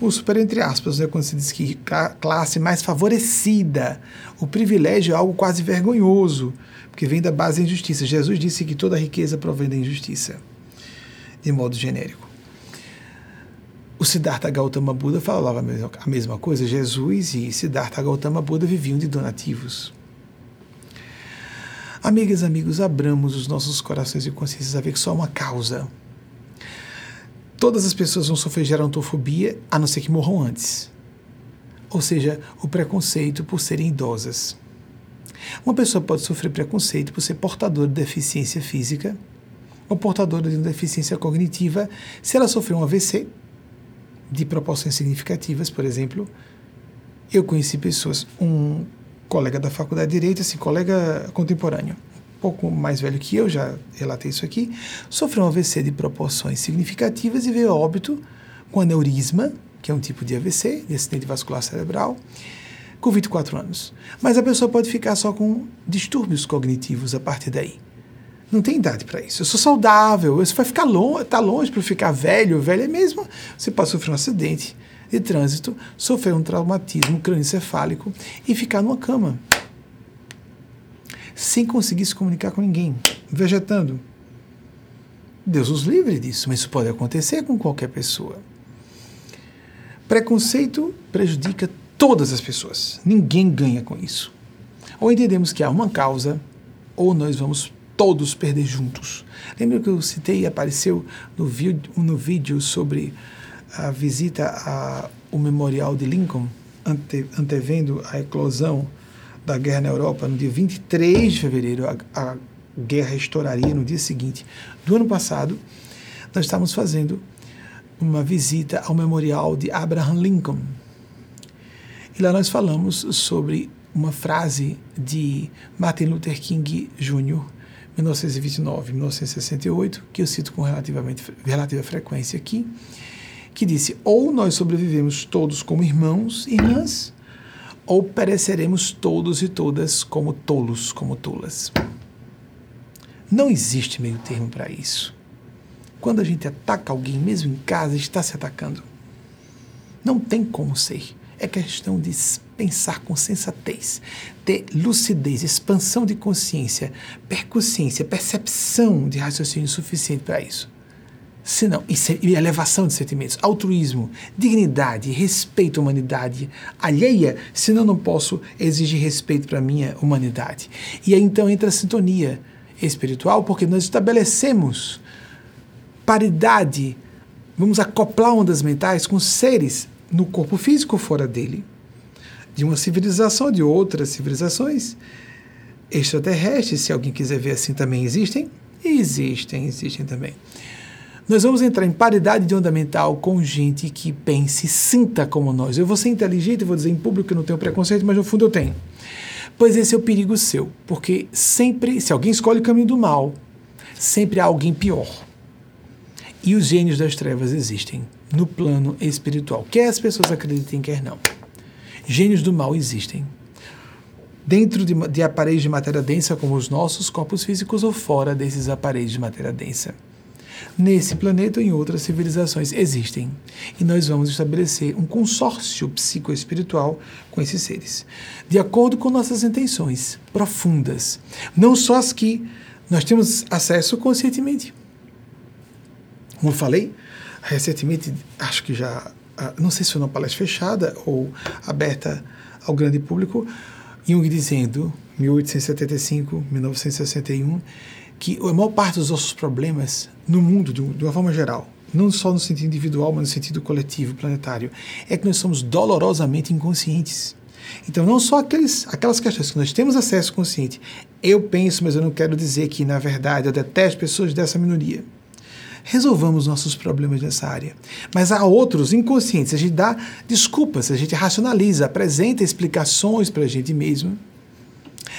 O super entre aspas, né, quando se diz que classe mais favorecida, o privilégio é algo quase vergonhoso, porque vem da base da injustiça. Jesus disse que toda riqueza provém da injustiça, de modo genérico. O Siddhartha Gautama Buda falava a mesma coisa. Jesus e Siddhartha Gautama Buda viviam de donativos. Amigas, amigos, abramos os nossos corações e consciências a ver que só uma causa. Todas as pessoas vão sofrer gerontofobia, a não ser que morram antes. Ou seja, o preconceito por serem idosas. Uma pessoa pode sofrer preconceito por ser portadora de deficiência física ou portadora de deficiência cognitiva se ela sofreu um AVC de proporções significativas, por exemplo. Eu conheci pessoas, um colega da faculdade de Direito, assim, colega contemporâneo, pouco mais velho que eu, já relatei isso aqui, sofreu um AVC de proporções significativas e veio a óbito com aneurisma, que é um tipo de AVC, de acidente vascular cerebral, com 24 anos. Mas a pessoa pode ficar só com distúrbios cognitivos a partir daí. Não tem idade para isso. Eu sou saudável, você vai ficar longe, tá longe para ficar velho, velho é mesmo. Você pode sofrer um acidente de trânsito, sofrer um traumatismo crânioencefálico e ficar numa cama. Sem conseguir se comunicar com ninguém, vegetando. Deus os livre disso, mas isso pode acontecer com qualquer pessoa. Preconceito prejudica todas as pessoas. Ninguém ganha com isso. Ou entendemos que há uma causa, ou nós vamos todos perder juntos. Lembra que eu citei e apareceu no vídeo, no vídeo sobre a visita ao memorial de Lincoln, ante, antevendo a eclosão da guerra na Europa, no dia 23 de fevereiro, a, a guerra estouraria no dia seguinte do ano passado, nós estávamos fazendo uma visita ao memorial de Abraham Lincoln. E lá nós falamos sobre uma frase de Martin Luther King Jr., 1929, 1968, que eu cito com relativamente, relativa frequência aqui, que disse: ou nós sobrevivemos todos como irmãos e irmãs, ou pereceremos todos e todas como tolos, como tolas. Não existe meio termo para isso. Quando a gente ataca alguém, mesmo em casa, está se atacando. Não tem como ser. É questão de pensar com sensatez, ter lucidez, expansão de consciência, percussência, percepção de raciocínio suficiente para isso senão e elevação de sentimentos, altruísmo, dignidade, respeito à humanidade alheia, senão não posso exigir respeito para minha humanidade. E aí então entra a sintonia espiritual, porque nós estabelecemos paridade, vamos acoplar ondas mentais com seres no corpo físico fora dele, de uma civilização, de outras civilizações extraterrestres, se alguém quiser ver assim também existem, existem, existem também. Nós vamos entrar em paridade de onda mental com gente que pense, sinta como nós. Eu vou ser inteligente, vou dizer em público que não tenho preconceito, mas no fundo eu tenho. Pois esse é o perigo seu, porque sempre, se alguém escolhe o caminho do mal, sempre há alguém pior. E os gênios das trevas existem no plano espiritual, quer as pessoas acreditem, quer não. Gênios do mal existem. Dentro de, de aparelhos de matéria densa, como os nossos corpos físicos, ou fora desses aparelhos de matéria densa nesse planeta ou em outras civilizações existem. E nós vamos estabelecer um consórcio psicoespiritual com esses seres, de acordo com nossas intenções profundas, não só as que nós temos acesso conscientemente. Como eu falei, recentemente, acho que já, não sei se foi uma palestra fechada ou aberta ao grande público, Jung dizendo, 1875, 1961, que a maior parte dos nossos problemas no mundo, de uma forma geral, não só no sentido individual, mas no sentido coletivo, planetário, é que nós somos dolorosamente inconscientes. Então, não só aqueles, aquelas questões que nós temos acesso consciente. Eu penso, mas eu não quero dizer que, na verdade, eu detesto pessoas dessa minoria. Resolvamos nossos problemas nessa área. Mas há outros inconscientes. A gente dá desculpas, a gente racionaliza, apresenta explicações para a gente mesmo.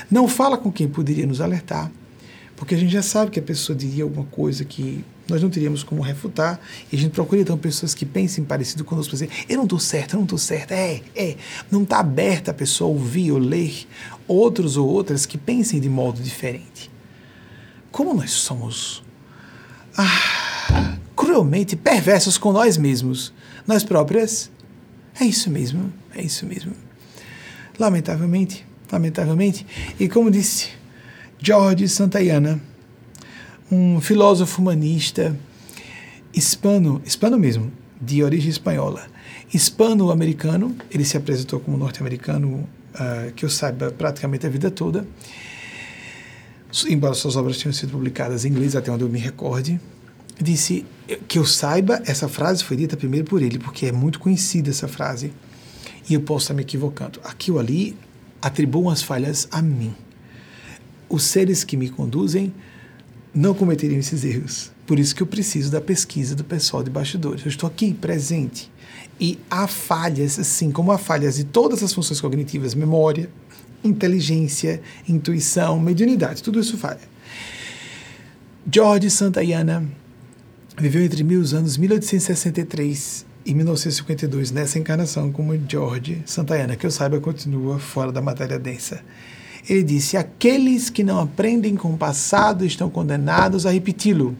Não fala com quem poderia nos alertar, porque a gente já sabe que a pessoa diria alguma coisa que nós não teríamos como refutar, e a gente procura então pessoas que pensem parecido conosco, dizer, eu não estou certo, eu não estou certo, é, é, não está aberta a pessoa a ouvir ou ler outros ou outras que pensem de modo diferente. Como nós somos ah, cruelmente perversos com nós mesmos, nós próprias, é isso mesmo, é isso mesmo. Lamentavelmente, lamentavelmente, e como disse George Santayana, um filósofo humanista hispano, hispano mesmo, de origem espanhola, hispano-americano, ele se apresentou como norte-americano, uh, que eu saiba, praticamente a vida toda, embora suas obras tenham sido publicadas em inglês, até onde eu me recorde, disse que eu saiba, essa frase foi dita primeiro por ele, porque é muito conhecida essa frase, e eu posso estar me equivocando. Aqui ou ali, atribuam as falhas a mim. Os seres que me conduzem não cometeriam esses erros. Por isso que eu preciso da pesquisa do pessoal de bastidores. Eu estou aqui presente. E há falhas, assim como há falhas de todas as funções cognitivas, memória, inteligência, intuição, mediunidade, tudo isso falha. George Santayana viveu entre mil anos 1863 e 1952 nessa encarnação como George Santayana, que eu saiba continua fora da matéria densa. Ele disse: Aqueles que não aprendem com o passado estão condenados a repeti-lo.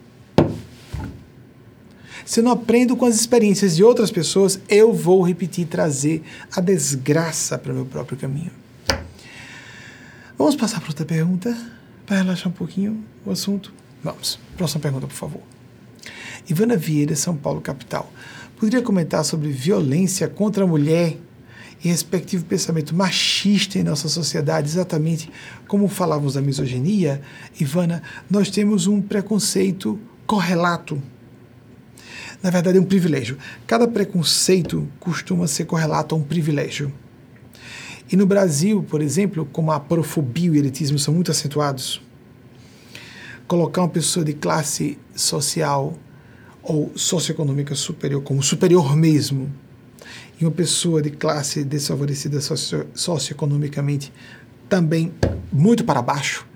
Se eu não aprendo com as experiências de outras pessoas, eu vou repetir, trazer a desgraça para o meu próprio caminho. Vamos passar para outra pergunta, para relaxar um pouquinho o assunto? Vamos. Próxima pergunta, por favor. Ivana Vieira, São Paulo, capital. Poderia comentar sobre violência contra a mulher e respectivo pensamento machista em nossa sociedade, exatamente como falávamos da misoginia, Ivana, nós temos um preconceito correlato. Na verdade, é um privilégio. Cada preconceito costuma ser correlato a um privilégio. E no Brasil, por exemplo, como a porofobia e o elitismo são muito acentuados, colocar uma pessoa de classe social ou socioeconômica superior como superior mesmo e uma pessoa de classe desfavorecida socio, socioeconomicamente também muito para baixo,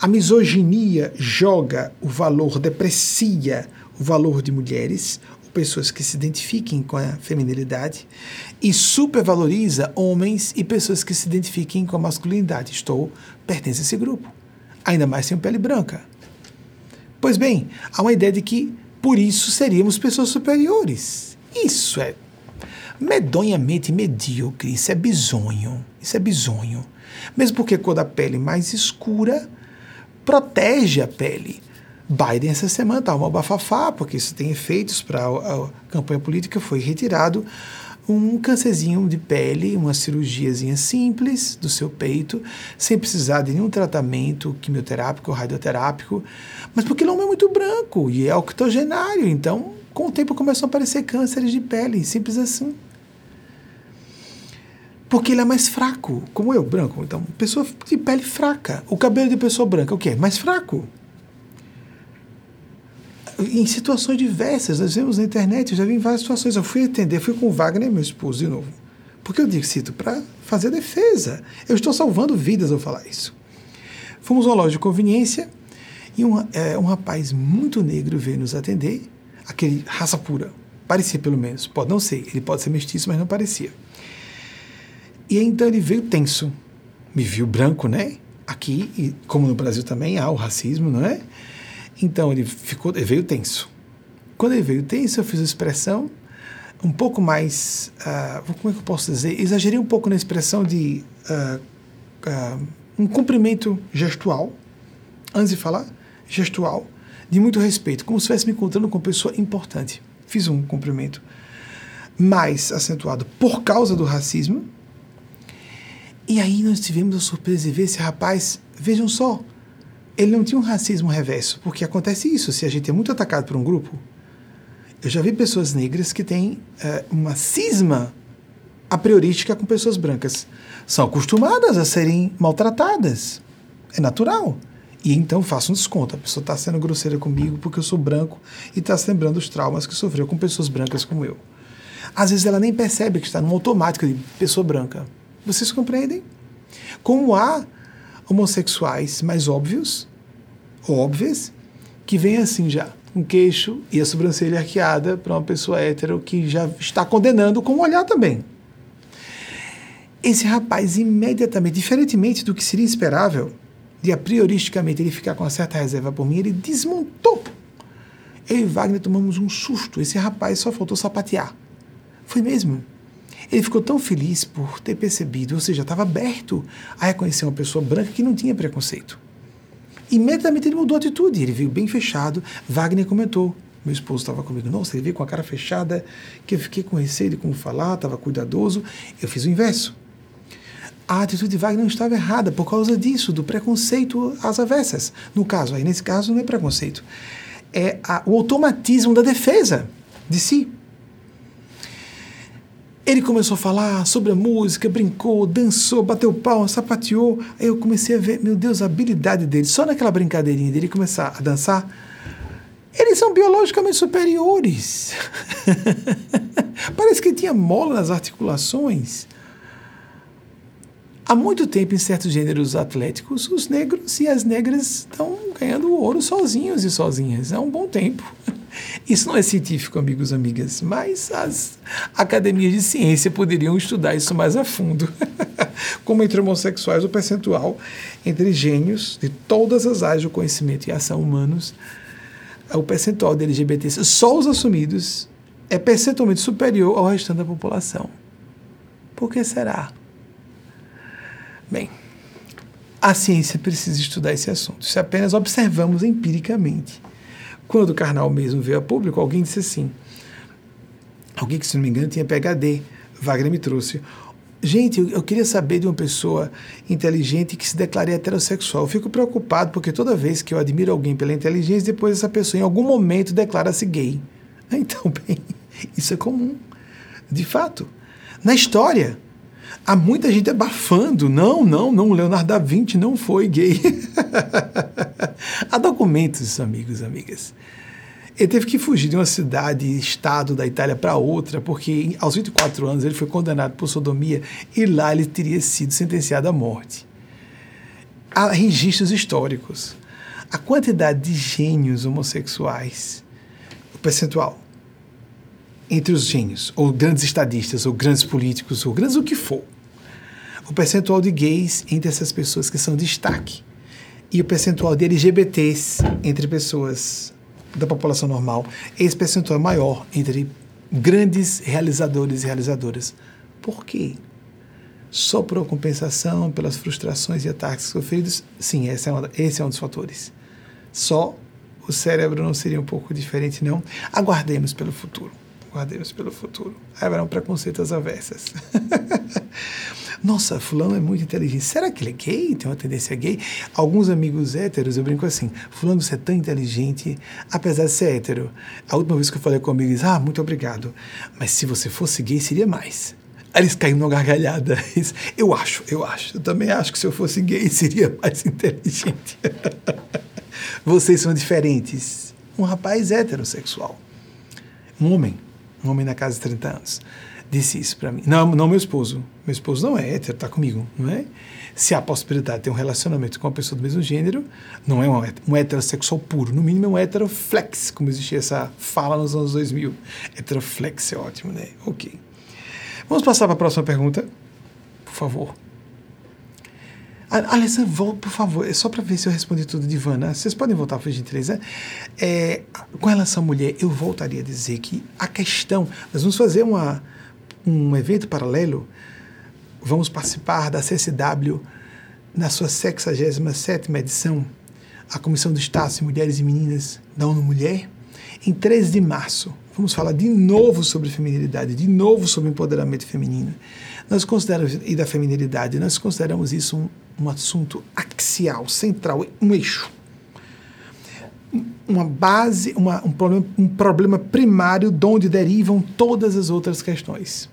a misoginia joga o valor, deprecia o valor de mulheres, pessoas que se identifiquem com a feminilidade, e supervaloriza homens e pessoas que se identifiquem com a masculinidade. Estou, pertence a esse grupo. Ainda mais sem pele branca. Pois bem, há uma ideia de que por isso seríamos pessoas superiores. Isso é medonhamente medíocre. Isso é bizonho. Isso é bizonho. Mesmo porque a cor da pele mais escura protege a pele. Biden essa semana está uma bafafá, porque isso tem efeitos para a, campanha política, foi retirado um câncerzinho de pele, uma cirurgiazinha simples do seu peito, sem precisar de nenhum tratamento quimioterápico radioterápico, mas porque ele é muito branco e é octogenário, então com o tempo começam a aparecer cânceres de pele, simples assim. Porque ele é mais fraco, como eu, branco. Então, pessoa de pele fraca. O cabelo de pessoa branca, o quê? Mais fraco. Em situações diversas, nós vemos na internet, eu já vi em várias situações. Eu fui atender, fui com o Wagner, meu esposo, de novo. Porque eu digo, cito, para fazer defesa. Eu estou salvando vidas ao falar isso. Fomos a uma loja de conveniência e um, é, um rapaz muito negro veio nos atender, aquele raça pura. Parecia, pelo menos. Pode não ser, ele pode ser mestiço, mas não parecia. E então ele veio tenso. Me viu branco, né? Aqui, e como no Brasil também há o racismo, não é? Então ele ficou, ele veio tenso. Quando ele veio tenso, eu fiz a expressão um pouco mais, uh, como é que eu posso dizer? Exagerei um pouco na expressão de uh, uh, um cumprimento gestual, antes de falar, gestual, de muito respeito, como se estivesse me encontrando com uma pessoa importante. Fiz um cumprimento mais acentuado por causa do racismo, e aí nós tivemos a surpresa de ver esse rapaz, vejam só, ele não tinha um racismo reverso, porque acontece isso, se a gente é muito atacado por um grupo, Eu já vi pessoas negras que têm é, uma cisma a priorística com pessoas brancas. São acostumadas a serem maltratadas. É natural. E então faço um desconto. A pessoa está sendo grosseira comigo porque eu sou branco e está se lembrando dos traumas que sofreu com pessoas brancas como eu. Às vezes ela nem percebe que está no automático de pessoa branca. Vocês compreendem? Como há homossexuais mais óbvios, óbvias, que vêm assim já, um queixo e a sobrancelha arqueada para uma pessoa hétero que já está condenando com o um olhar também. Esse rapaz, imediatamente, diferentemente do que seria esperável, de a prioristicamente ele ficar com uma certa reserva por mim, ele desmontou. Eu e Wagner tomamos um susto. Esse rapaz só faltou sapatear. Foi mesmo. Ele ficou tão feliz por ter percebido, ou seja, estava aberto a reconhecer uma pessoa branca que não tinha preconceito. Imediatamente ele mudou a atitude, ele veio bem fechado. Wagner comentou. Meu esposo estava comigo, nossa, ele veio com a cara fechada, que eu fiquei com receio de como falar, estava cuidadoso. Eu fiz o inverso. A atitude de Wagner não estava errada por causa disso, do preconceito às avessas. No caso, aí nesse caso não é preconceito, é a, o automatismo da defesa de si. Ele começou a falar sobre a música, brincou, dançou, bateu pau, sapateou. Aí eu comecei a ver, meu Deus, a habilidade dele. Só naquela brincadeirinha dele começar a dançar, eles são biologicamente superiores. Parece que tinha mola nas articulações. Há muito tempo, em certos gêneros atléticos, os negros e as negras estão ganhando ouro sozinhos e sozinhas. Há um bom tempo. Isso não é científico, amigos e amigas, mas as academias de ciência poderiam estudar isso mais a fundo. Como entre homossexuais, o percentual entre gênios de todas as áreas do conhecimento e ação humanos, o percentual de LGBTs, só os assumidos, é percentualmente superior ao restante da população. Por que será? Bem, a ciência precisa estudar esse assunto. Se apenas observamos empiricamente. Quando o Karnal mesmo veio a público, alguém disse assim, alguém que, se não me engano, tinha PHD, Wagner me trouxe. Gente, eu, eu, queria saber de uma pessoa inteligente que se declare heterossexual. Eu fico preocupado porque toda vez que eu admiro alguém pela inteligência, depois essa pessoa em algum momento declara-se gay. Então, bem, isso é comum. De fato. Na história, há muita gente abafando. Não, não, não, Leonardo da Vinci não foi gay. há documentos, amigos, amigas. Ele teve que fugir de uma cidade, estado da Itália para outra, porque aos 24 anos ele foi condenado por sodomia e lá ele teria sido sentenciado à morte. Há registros históricos. A quantidade de gênios homossexuais, o percentual entre os gênios, ou grandes estadistas, ou grandes políticos, ou grandes o que for, o percentual de gays entre essas pessoas que são destaque e o percentual de LGBTs entre pessoas da população normal, esse percentual é maior entre grandes realizadores e realizadoras. Por quê? Só por compensação, pelas frustrações e ataques sofridos? Sim, esse é, uma, esse é um dos fatores. Só o cérebro não seria um pouco diferente, não? Aguardemos pelo futuro. Aguardemos pelo futuro. Haverão preconceitos avessas. Nossa, fulano é muito inteligente. Será que ele é gay? Tem uma tendência gay? Alguns amigos héteros, eu brinco assim, fulano, você é tão inteligente, apesar de ser hétero. A última vez que eu falei comigo, eles, ah, muito obrigado. Mas se você fosse gay, seria mais. Aí eles caíram numa gargalhada. Eu acho, eu acho. Eu também acho que se eu fosse gay, seria mais inteligente. Vocês são diferentes. Um rapaz heterossexual. Um homem. Um homem na casa de 30 anos disse isso para mim. Não, não meu esposo. Meu esposo não é hétero, está comigo, não é? Se há possibilidade de ter um relacionamento com uma pessoa do mesmo gênero, não é um, um heterossexual puro. No mínimo é um heteroflex, como existia essa fala nos anos 2000. Heteroflex é ótimo, né? Ok. Vamos passar para a próxima pergunta, por favor. Alessandra, volta, por favor. É só para ver se eu respondi tudo de Ivana. Vocês podem voltar, por gentileza. É, com relação à mulher, eu voltaria a dizer que a questão. Nós vamos fazer uma um evento paralelo, vamos participar da CSW na sua 67ª edição, a Comissão do Estado de Mulheres e Meninas da ONU Mulher, em 13 de março. Vamos falar de novo sobre feminilidade, de novo sobre empoderamento feminino. Nós consideramos, e da feminilidade, nós consideramos isso um, um assunto axial, central, um eixo uma base, uma, um, problema, um problema primário de onde derivam todas as outras questões,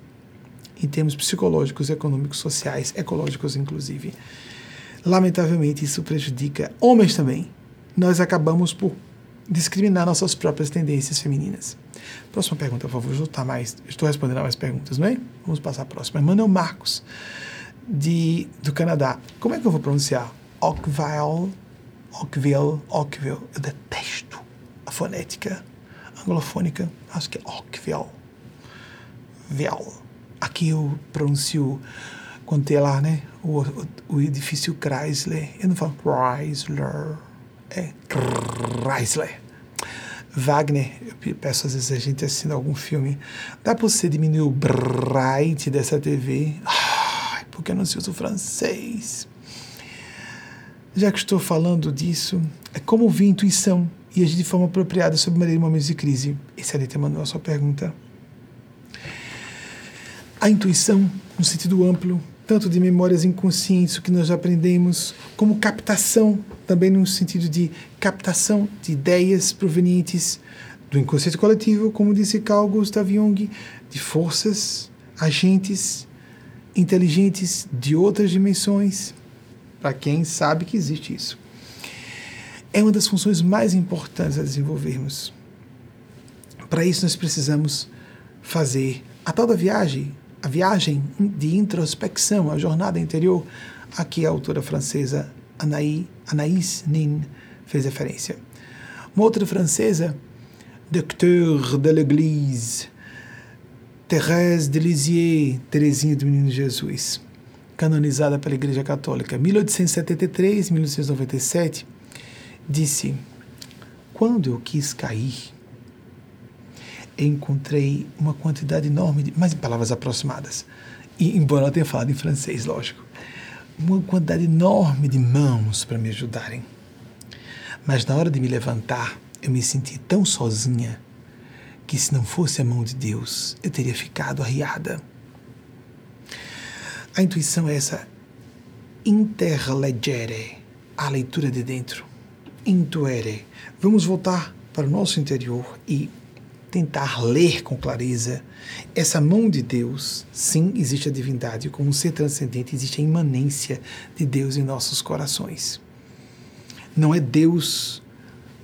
em termos psicológicos, econômicos, sociais, ecológicos, inclusive. Lamentavelmente, isso prejudica homens também. Nós acabamos por discriminar nossas próprias tendências femininas. Próxima pergunta, por favor. Estou, mais, estou respondendo a mais perguntas, não é? Vamos passar a próxima. Manuel Marcos, de, do Canadá. Como é que eu vou pronunciar? Oakville, Oakville, Oakville. Eu detesto a fonética anglofônica. Acho que é Oakville. Vel. Aqui eu pronuncio quando tem lá, né? O, o, o edifício Chrysler. Eu não falo Chrysler. É Chrysler. Wagner, eu peço às vezes a gente assina algum filme, dá para você diminuir o bright dessa TV? Ai, porque eu não sei o francês. Já que estou falando disso, é como ouvir intuição e agir de forma apropriada sobre maneira em momentos de crise. Excelente, Emanuel, a sua pergunta. A intuição, no sentido amplo, tanto de memórias inconscientes, o que nós já aprendemos, como captação, também no sentido de captação de ideias provenientes do inconsciente coletivo, como disse Carl Gustav Jung, de forças, agentes inteligentes de outras dimensões, para quem sabe que existe isso. É uma das funções mais importantes a desenvolvermos. Para isso, nós precisamos fazer a tal da viagem a viagem de introspecção, a jornada interior, a que a autora francesa Anaïs, Anaïs Nin fez referência. Uma outra francesa, Docteur de l'Église, Thérèse de Lisieux, Teresinha do Menino Jesus, canonizada pela Igreja Católica, 1873-1997, disse: Quando eu quis cair, encontrei uma quantidade enorme, de, mas em palavras aproximadas, e, embora eu tenha falado em francês, lógico, uma quantidade enorme de mãos para me ajudarem. Mas na hora de me levantar, eu me senti tão sozinha que se não fosse a mão de Deus, eu teria ficado arriada. A intuição é essa interlegere, a leitura de dentro, intuere. Vamos voltar para o nosso interior e tentar ler com clareza essa mão de Deus. Sim, existe a divindade, como um ser transcendente, existe a imanência de Deus em nossos corações. Não é Deus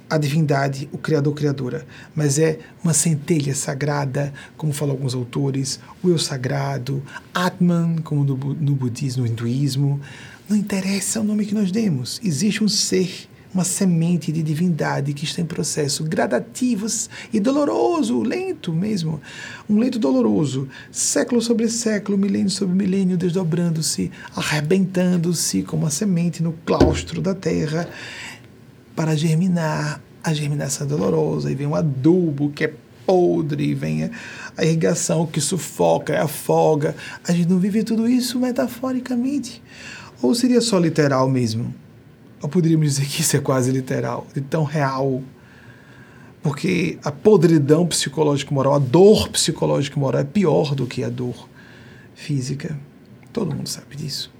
a divindade, o Criador-Criadora, mas é uma centelha sagrada, como falam alguns autores, o eu sagrado, Atman, como no, no budismo, no hinduísmo. Não interessa o nome que nós demos, existe um ser uma semente de divindade que está em processo gradativo e doloroso, lento mesmo, um lento doloroso, século sobre século, milênio sobre milênio, desdobrando-se, arrebentando-se como a semente no claustro da terra para germinar. A germinação dolorosa, e vem um adubo que é podre, vem a irrigação que sufoca, afoga. A gente não vive tudo isso metaforicamente. Ou seria só literal mesmo? Ou poderíamos dizer que isso é quase literal, de tão real. Porque a podridão psicológico-moral, a dor psicológico-moral é pior do que a dor física. Todo mundo sabe disso.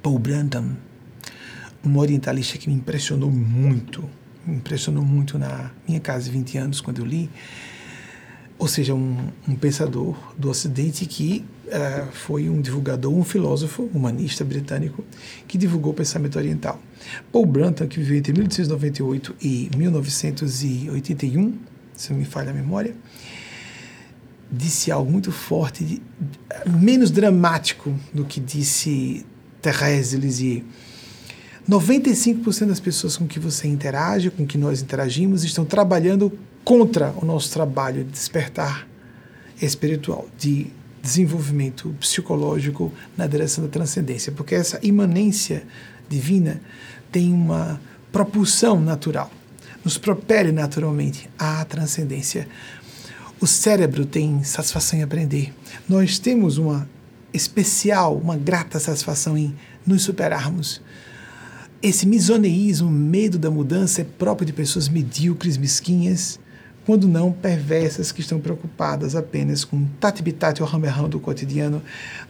Paul Brantham, um orientalista que me impressionou muito, me impressionou muito na minha casa de 20 anos, quando eu li, ou seja, um, um pensador do Ocidente que uh, foi um divulgador, um filósofo humanista britânico que divulgou o pensamento oriental. Paul Brantham, que viveu entre 1898 e 1981, se não me falha a memória, disse algo muito forte, de, menos dramático do que disse Thérèse Lisieux. 95% das pessoas com que você interage, com que nós interagimos, estão trabalhando contra o nosso trabalho de despertar espiritual, de desenvolvimento psicológico na direção da transcendência, porque essa imanência divina tem uma propulsão natural, nos propele naturalmente à transcendência. O cérebro tem satisfação em aprender. Nós temos uma especial, uma grata satisfação em nos superarmos. Esse misoneísmo, medo da mudança, é próprio de pessoas medíocres, mesquinhas, quando não perversas que estão preocupadas apenas com tati-bitati ou ramerrão do cotidiano,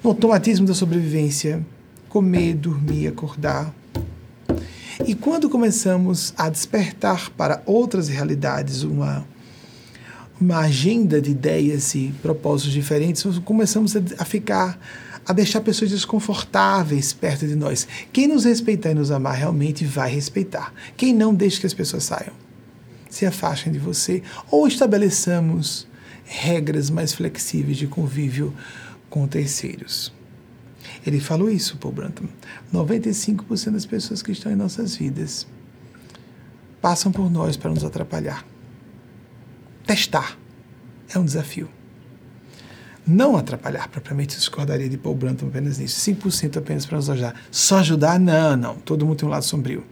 no automatismo da sobrevivência, comer, dormir, acordar. E quando começamos a despertar para outras realidades uma, uma agenda de ideias e propósitos diferentes, começamos a ficar a deixar pessoas desconfortáveis perto de nós. Quem nos respeitar e nos amar realmente vai respeitar. Quem não, deixa que as pessoas saiam. Se afastem de você ou estabeleçamos regras mais flexíveis de convívio com terceiros. Ele falou isso, Paul Brantham. 95% das pessoas que estão em nossas vidas passam por nós para nos atrapalhar. Testar é um desafio. Não atrapalhar propriamente, discordaria de Paul Brantham apenas nisso. 5% apenas para nos ajudar. Só ajudar? Não, não. Todo mundo tem um lado sombrio.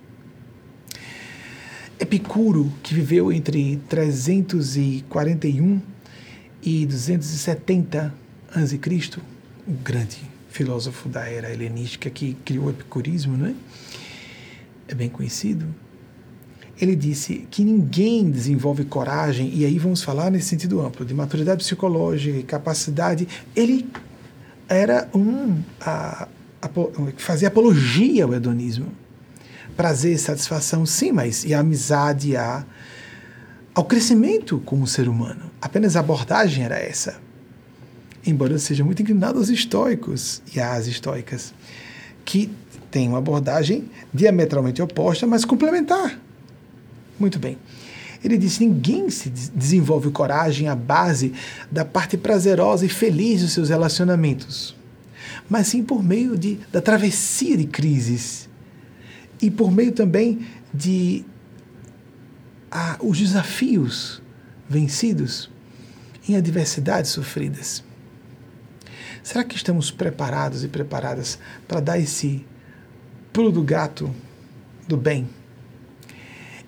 Epicuro, que viveu entre 341 e 270 a.C., o grande filósofo da era helenística que criou o epicurismo, não é? É bem conhecido. Ele disse que ninguém desenvolve coragem, e aí vamos falar nesse sentido amplo, de maturidade psicológica e capacidade. Ele era um. A, a, fazia apologia ao hedonismo. Prazer, satisfação, sim, mas e a amizade, a, ao crescimento como ser humano. Apenas a abordagem era essa embora seja muito inclinado aos estoicos e às estoicas, que tem uma abordagem diametralmente oposta, mas complementar. Muito bem. Ele disse: ninguém se desenvolve coragem à base da parte prazerosa e feliz dos seus relacionamentos, mas sim por meio de, da travessia de crises e por meio também de ah, os desafios vencidos em adversidades sofridas. Será que estamos preparados e preparadas para dar esse pulo do gato do bem?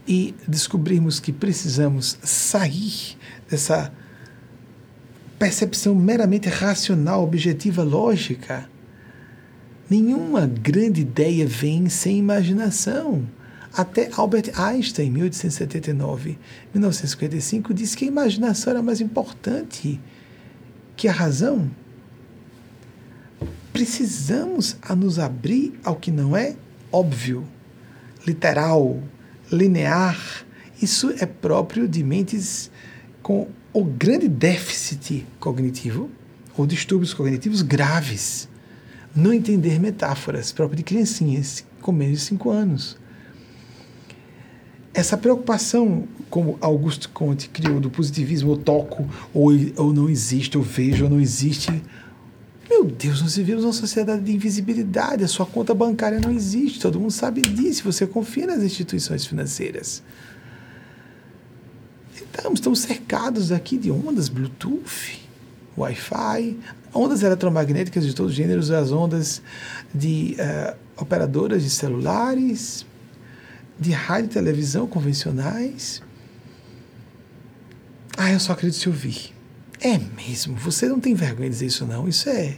E descobrirmos que precisamos sair dessa percepção meramente racional, objetiva, lógica. Nenhuma grande ideia vem sem imaginação. Até Albert Einstein, em 1879, 1955, disse que a imaginação era mais importante que a razão precisamos a nos abrir ao que não é óbvio, literal, linear. Isso é próprio de mentes com o grande déficit cognitivo ou distúrbios cognitivos graves. Não entender metáforas, próprio de criancinhas com menos de 5 anos. Essa preocupação, como Augusto Conte criou do positivismo, ou toco, ou, ou não existe, ou vejo, ou não existe, meu Deus, nós vivemos uma sociedade de invisibilidade. A sua conta bancária não existe. Todo mundo sabe disso. Você confia nas instituições financeiras. Então, estamos cercados aqui de ondas Bluetooth, Wi-Fi, ondas eletromagnéticas de todos os gêneros, as ondas de uh, operadoras de celulares, de rádio e televisão convencionais. Ah, eu só acredito se ouvir. É mesmo? Você não tem vergonha de dizer isso, não? Isso é,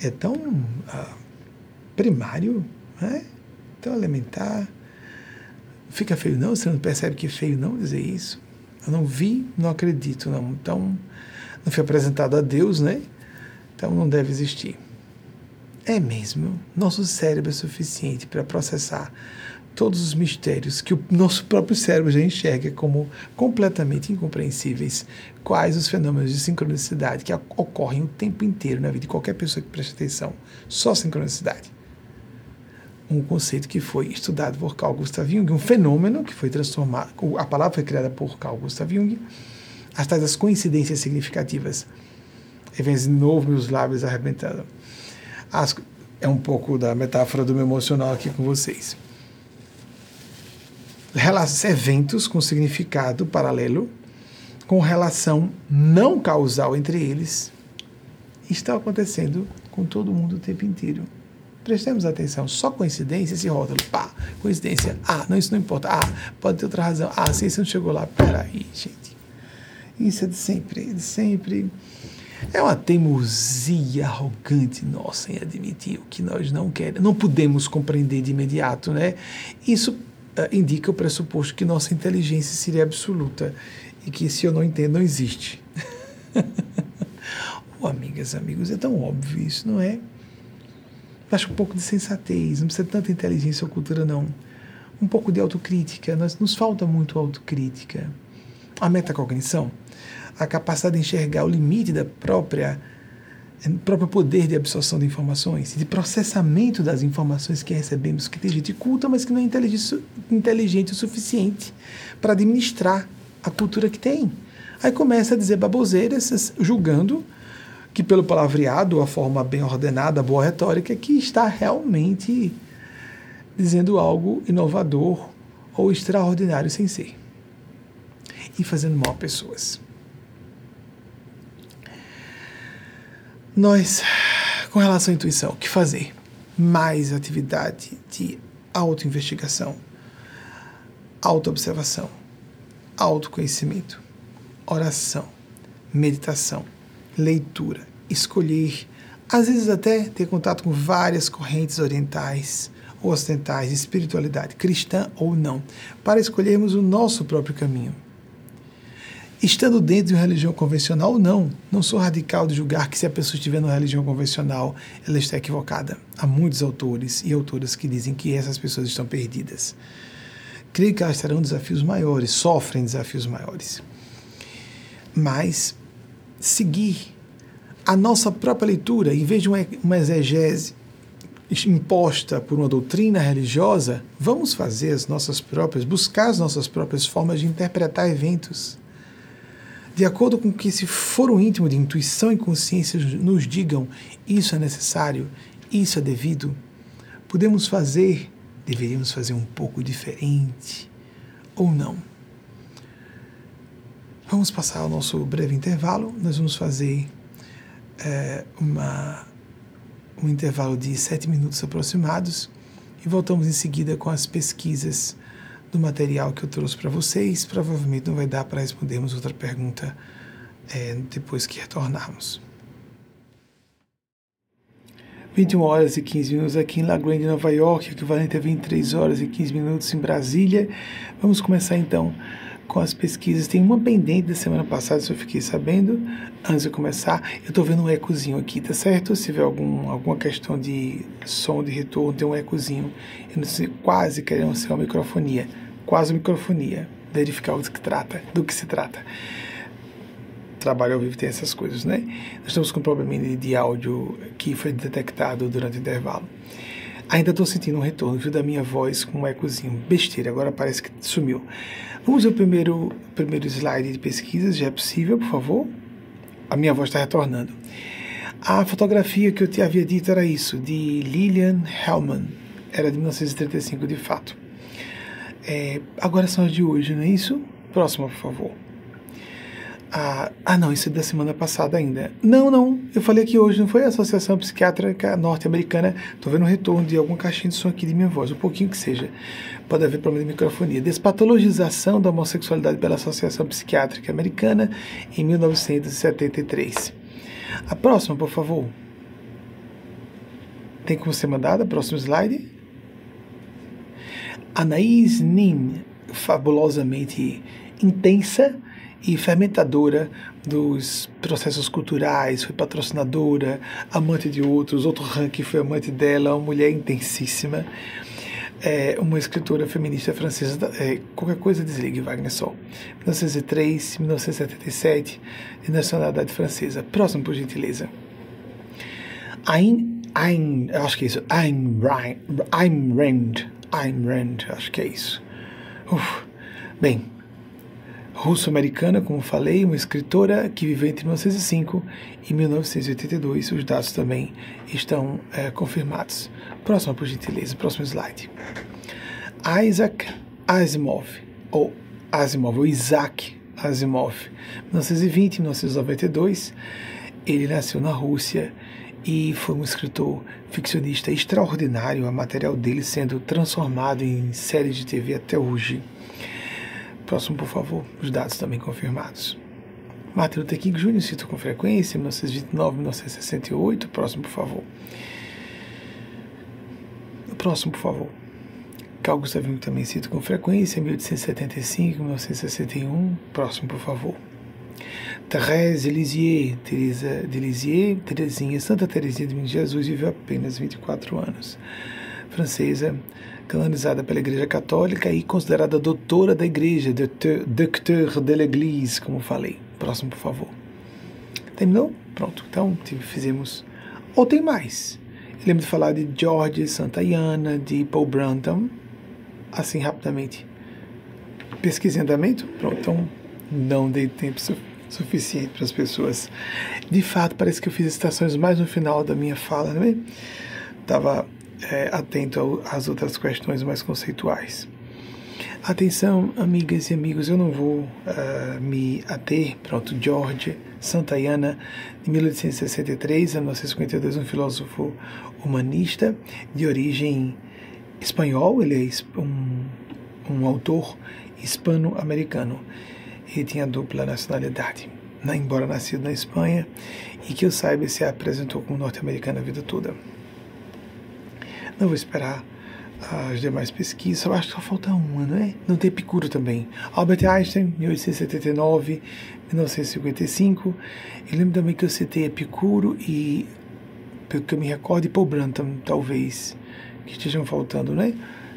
é tão ah, primário, né? tão elementar. Fica feio, não? Você não percebe que é feio, não, dizer isso? Eu não vi, não acredito, não. Então, não foi apresentado a Deus, né? Então, não deve existir. É mesmo. Nosso cérebro é suficiente para processar todos os mistérios que o nosso próprio cérebro já enxerga como completamente incompreensíveis. Quais os fenômenos de sincronicidade que ocorrem o tempo inteiro na vida de qualquer pessoa que preste atenção. Só sincronicidade. Um conceito que foi estudado por Carl Gustav Jung, um fenômeno que foi transformado, a palavra foi criada por Carl Gustav Jung, as tais das coincidências significativas. E vem de novo meus lábios arrebentando. As, é um pouco da metáfora do meu emocional aqui com vocês eventos com significado paralelo, com relação não causal entre eles, está acontecendo com todo mundo o tempo inteiro. Prestemos atenção, só coincidência, esse rótulo, pá, coincidência, ah, não, isso não importa, ah, pode ter outra razão, ah, se isso não chegou lá, peraí, gente. Isso é de sempre, de sempre. É uma teimosia arrogante nossa em admitir o que nós não queremos, não podemos compreender de imediato, né? Isso uh, indica o pressuposto que nossa inteligência seria absoluta e que se eu não entendo, não existe. oh, amigas, amigos, é tão óbvio isso, não é? Acho um pouco de sensatez, não precisa de tanta inteligência ou cultura, não. um pouco de autocrítica. Nós, nos falta muito autocrítica. A metacognição, a capacidade de enxergar o limite da própria próprio poder de absorção de informações, de processamento das informações que recebemos, que tem gente culta, mas que não é inteligente, inteligente o suficiente para administrar a cultura que tem. Aí começa a dizer baboseiras, julgando que pelo palavreado, a forma bem ordenada, boa retórica, que está realmente dizendo algo inovador ou extraordinário sem ser. E fazendo mal a pessoas. Nós, com relação à intuição, o que fazer? Mais atividade de autoinvestigação, autoobservação, autoconhecimento, oração, meditação, leitura, escolher, às vezes até ter contato com várias correntes orientais, ocidentais, espiritualidade cristã ou não, para escolhermos o nosso próprio caminho. Estando dentro de uma religião convencional ou não, não sou radical de julgar que se a pessoa estiver numa religião convencional, ela está equivocada. Há muitos autores e autoras que dizem que essas pessoas estão perdidas. Creio que elas terão desafios maiores, sofrem desafios maiores. Mas seguir a nossa própria leitura, em vez de uma, uma exegese imposta por uma doutrina religiosa, vamos fazer as nossas próprias, buscar as nossas próprias formas de interpretar eventos. De acordo com que esse foro íntimo de intuição e consciência nos digam isso é necessário, isso é devido, podemos fazer, deveríamos fazer um pouco diferente ou não. Vamos passar o nosso breve intervalo, nós vamos fazer é, uma um intervalo de sete minutos aproximados e voltamos em seguida com as pesquisas do material que eu trouxe para vocês. Provavelmente não vai dar para respondermos outra pergunta é, depois que retornarmos. 21 horas e 15 minutos aqui em La Grande, Nova York, equivalente a 23 horas e 15 minutos em Brasília. Vamos começar então com as pesquisas. Tem uma pendente da semana passada, se eu fiquei sabendo, antes de começar. Eu estou vendo um ecozinho aqui, tá certo? Se tiver algum, alguma questão de som de retorno, tem um ecozinho. Eu não sei, quase querendo ser uma microfonia. Quase microfonia. Verificar do que trata, do que se trata. Trabalho ao vivo tem essas coisas, né? Nós estamos com um probleminha de áudio que foi detectado durante o intervalo. Ainda estou sentindo um retorno, viu, da minha voz com um ecozinho. Besteira, agora parece que sumiu. Vamos ver o primeiro, primeiro slide de pesquisas, já é possível, por favor? A minha voz está retornando. A fotografia que eu te havia dito era isso, de Lillian Hellman. Era de 1935, de fato. É, agora são as de hoje, não é isso? Próxima, por favor. Ah, ah, não, isso é da semana passada ainda. Não, não, eu falei que hoje não foi a Associação Psiquiátrica Norte-Americana. Estou vendo o retorno de alguma caixinha de som aqui de minha voz, um pouquinho que seja. Pode haver problema de microfonia. Despatologização da homossexualidade pela Associação Psiquiátrica Americana em 1973. A próxima, por favor. Tem como ser mandada? Próximo slide. Anaís Nin, fabulosamente intensa e fermentadora dos processos culturais, foi patrocinadora, amante de outros, outro ranking foi amante dela, uma mulher intensíssima, é, uma escritora feminista francesa, é, qualquer coisa desligue Wagner Sol, 1903, 1977, de nacionalidade francesa. Próximo, por gentileza. Ayn, Ayn, acho que é isso, Ayn Rand, Ayn Rand, Ayn Rand, acho que é isso. Uf. Bem, russo-americana, como falei, uma escritora que viveu entre 1905 e 1982. Os dados também estão é, confirmados. Próxima, por gentileza, próximo slide. Isaac Asimov, ou Asimov, ou Isaac Asimov, 1920 1992. Ele nasceu na Rússia e foi um escritor ficcionista extraordinário, o material dele sendo transformado em séries de TV até hoje. Próximo, por favor, os dados também confirmados. Martin Luther King Jr. cita com frequência, 1929, 1968. Próximo, por favor. Próximo, por favor. Carl Gustav Jung também cita com frequência, 1875, 1961. Próximo, por favor. Thérèse Lisieux, Teresa de Lisieux, Terezinha, Santa Terezinha de Jesus viveu apenas 24 anos. Francesa, canonizada pela Igreja Católica e considerada doutora da Igreja, docteur de l'Église, como falei. Próximo, por favor. Terminou? Pronto. Então, fizemos. Ou tem mais? Eu lembro de falar de George Santayana, de Paul Brantham, assim rapidamente. Pesquisa em andamento? Pronto. Então, não dei tempo suficiente suficiente para as pessoas. De fato, parece que eu fiz citações mais no final da minha fala, né? Estava é, atento às outras questões mais conceituais. Atenção, amigas e amigos, eu não vou uh, me ater. Pronto, George Santayana, de 1863 a 1952, um filósofo humanista de origem espanhol, ele é um, um autor hispano-americano e tinha dupla nacionalidade, né, embora nascido na Espanha e que eu saiba se apresentou como norte-americano a vida toda. Não vou esperar as demais pesquisas, eu acho que só falta uma, não é? Não tem Epicuro também. Albert Einstein, 1879, 1955. Eu lembro também que eu citei Epicuro e, pelo que eu me recordo, Paul Brantham, talvez, que estejam faltando, né?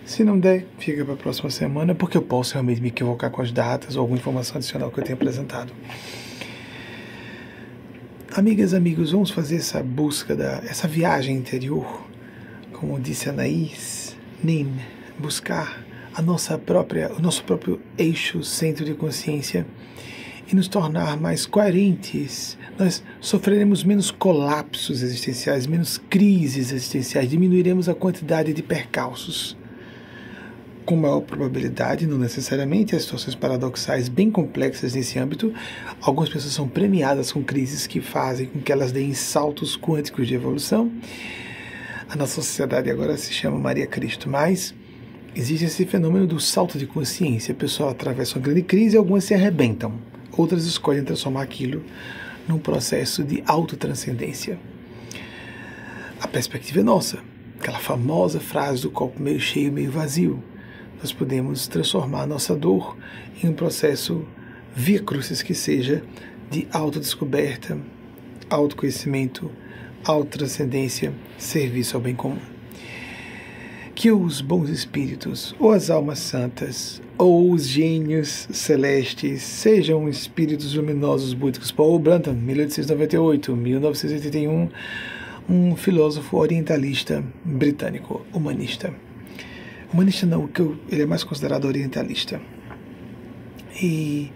Se não der, fica para a próxima semana, porque eu posso realmente me equivocar com as datas ou alguma informação adicional que eu tenha apresentado. Amigas, amigos, vamos fazer essa busca, da, essa viagem interior, como disse Anaís Nin, buscar a nossa própria, o nosso próprio eixo, centro de consciência e nos tornar mais coerentes. Nós sofreremos menos colapsos existenciais, menos crises existenciais, diminuiremos a quantidade de percalços com maior probabilidade, não necessariamente, as situações paradoxais bem complexas nesse âmbito. Algumas pessoas são premiadas com crises que fazem com que elas deem saltos quânticos de evolução. A nossa sociedade agora se chama Maria Cristo, mas existe esse fenômeno do salto de consciência. A pessoa atravessa uma grande crise algumas se arrebentam. Outras escolhem transformar aquilo num processo de autotranscendência. A perspectiva é nossa. Aquela famosa frase do copo meio cheio, meio vazio nós podemos transformar nossa dor em um processo via crucis que seja de autodescoberta, autoconhecimento, autotranscendência, serviço ao bem comum. Que os bons espíritos, ou as almas santas, ou os gênios celestes, sejam espíritos luminosos búdicos. Paul Brantham, 1898-1981, um filósofo orientalista britânico, humanista. Humanista não, que ele é mais considerado orientalista. E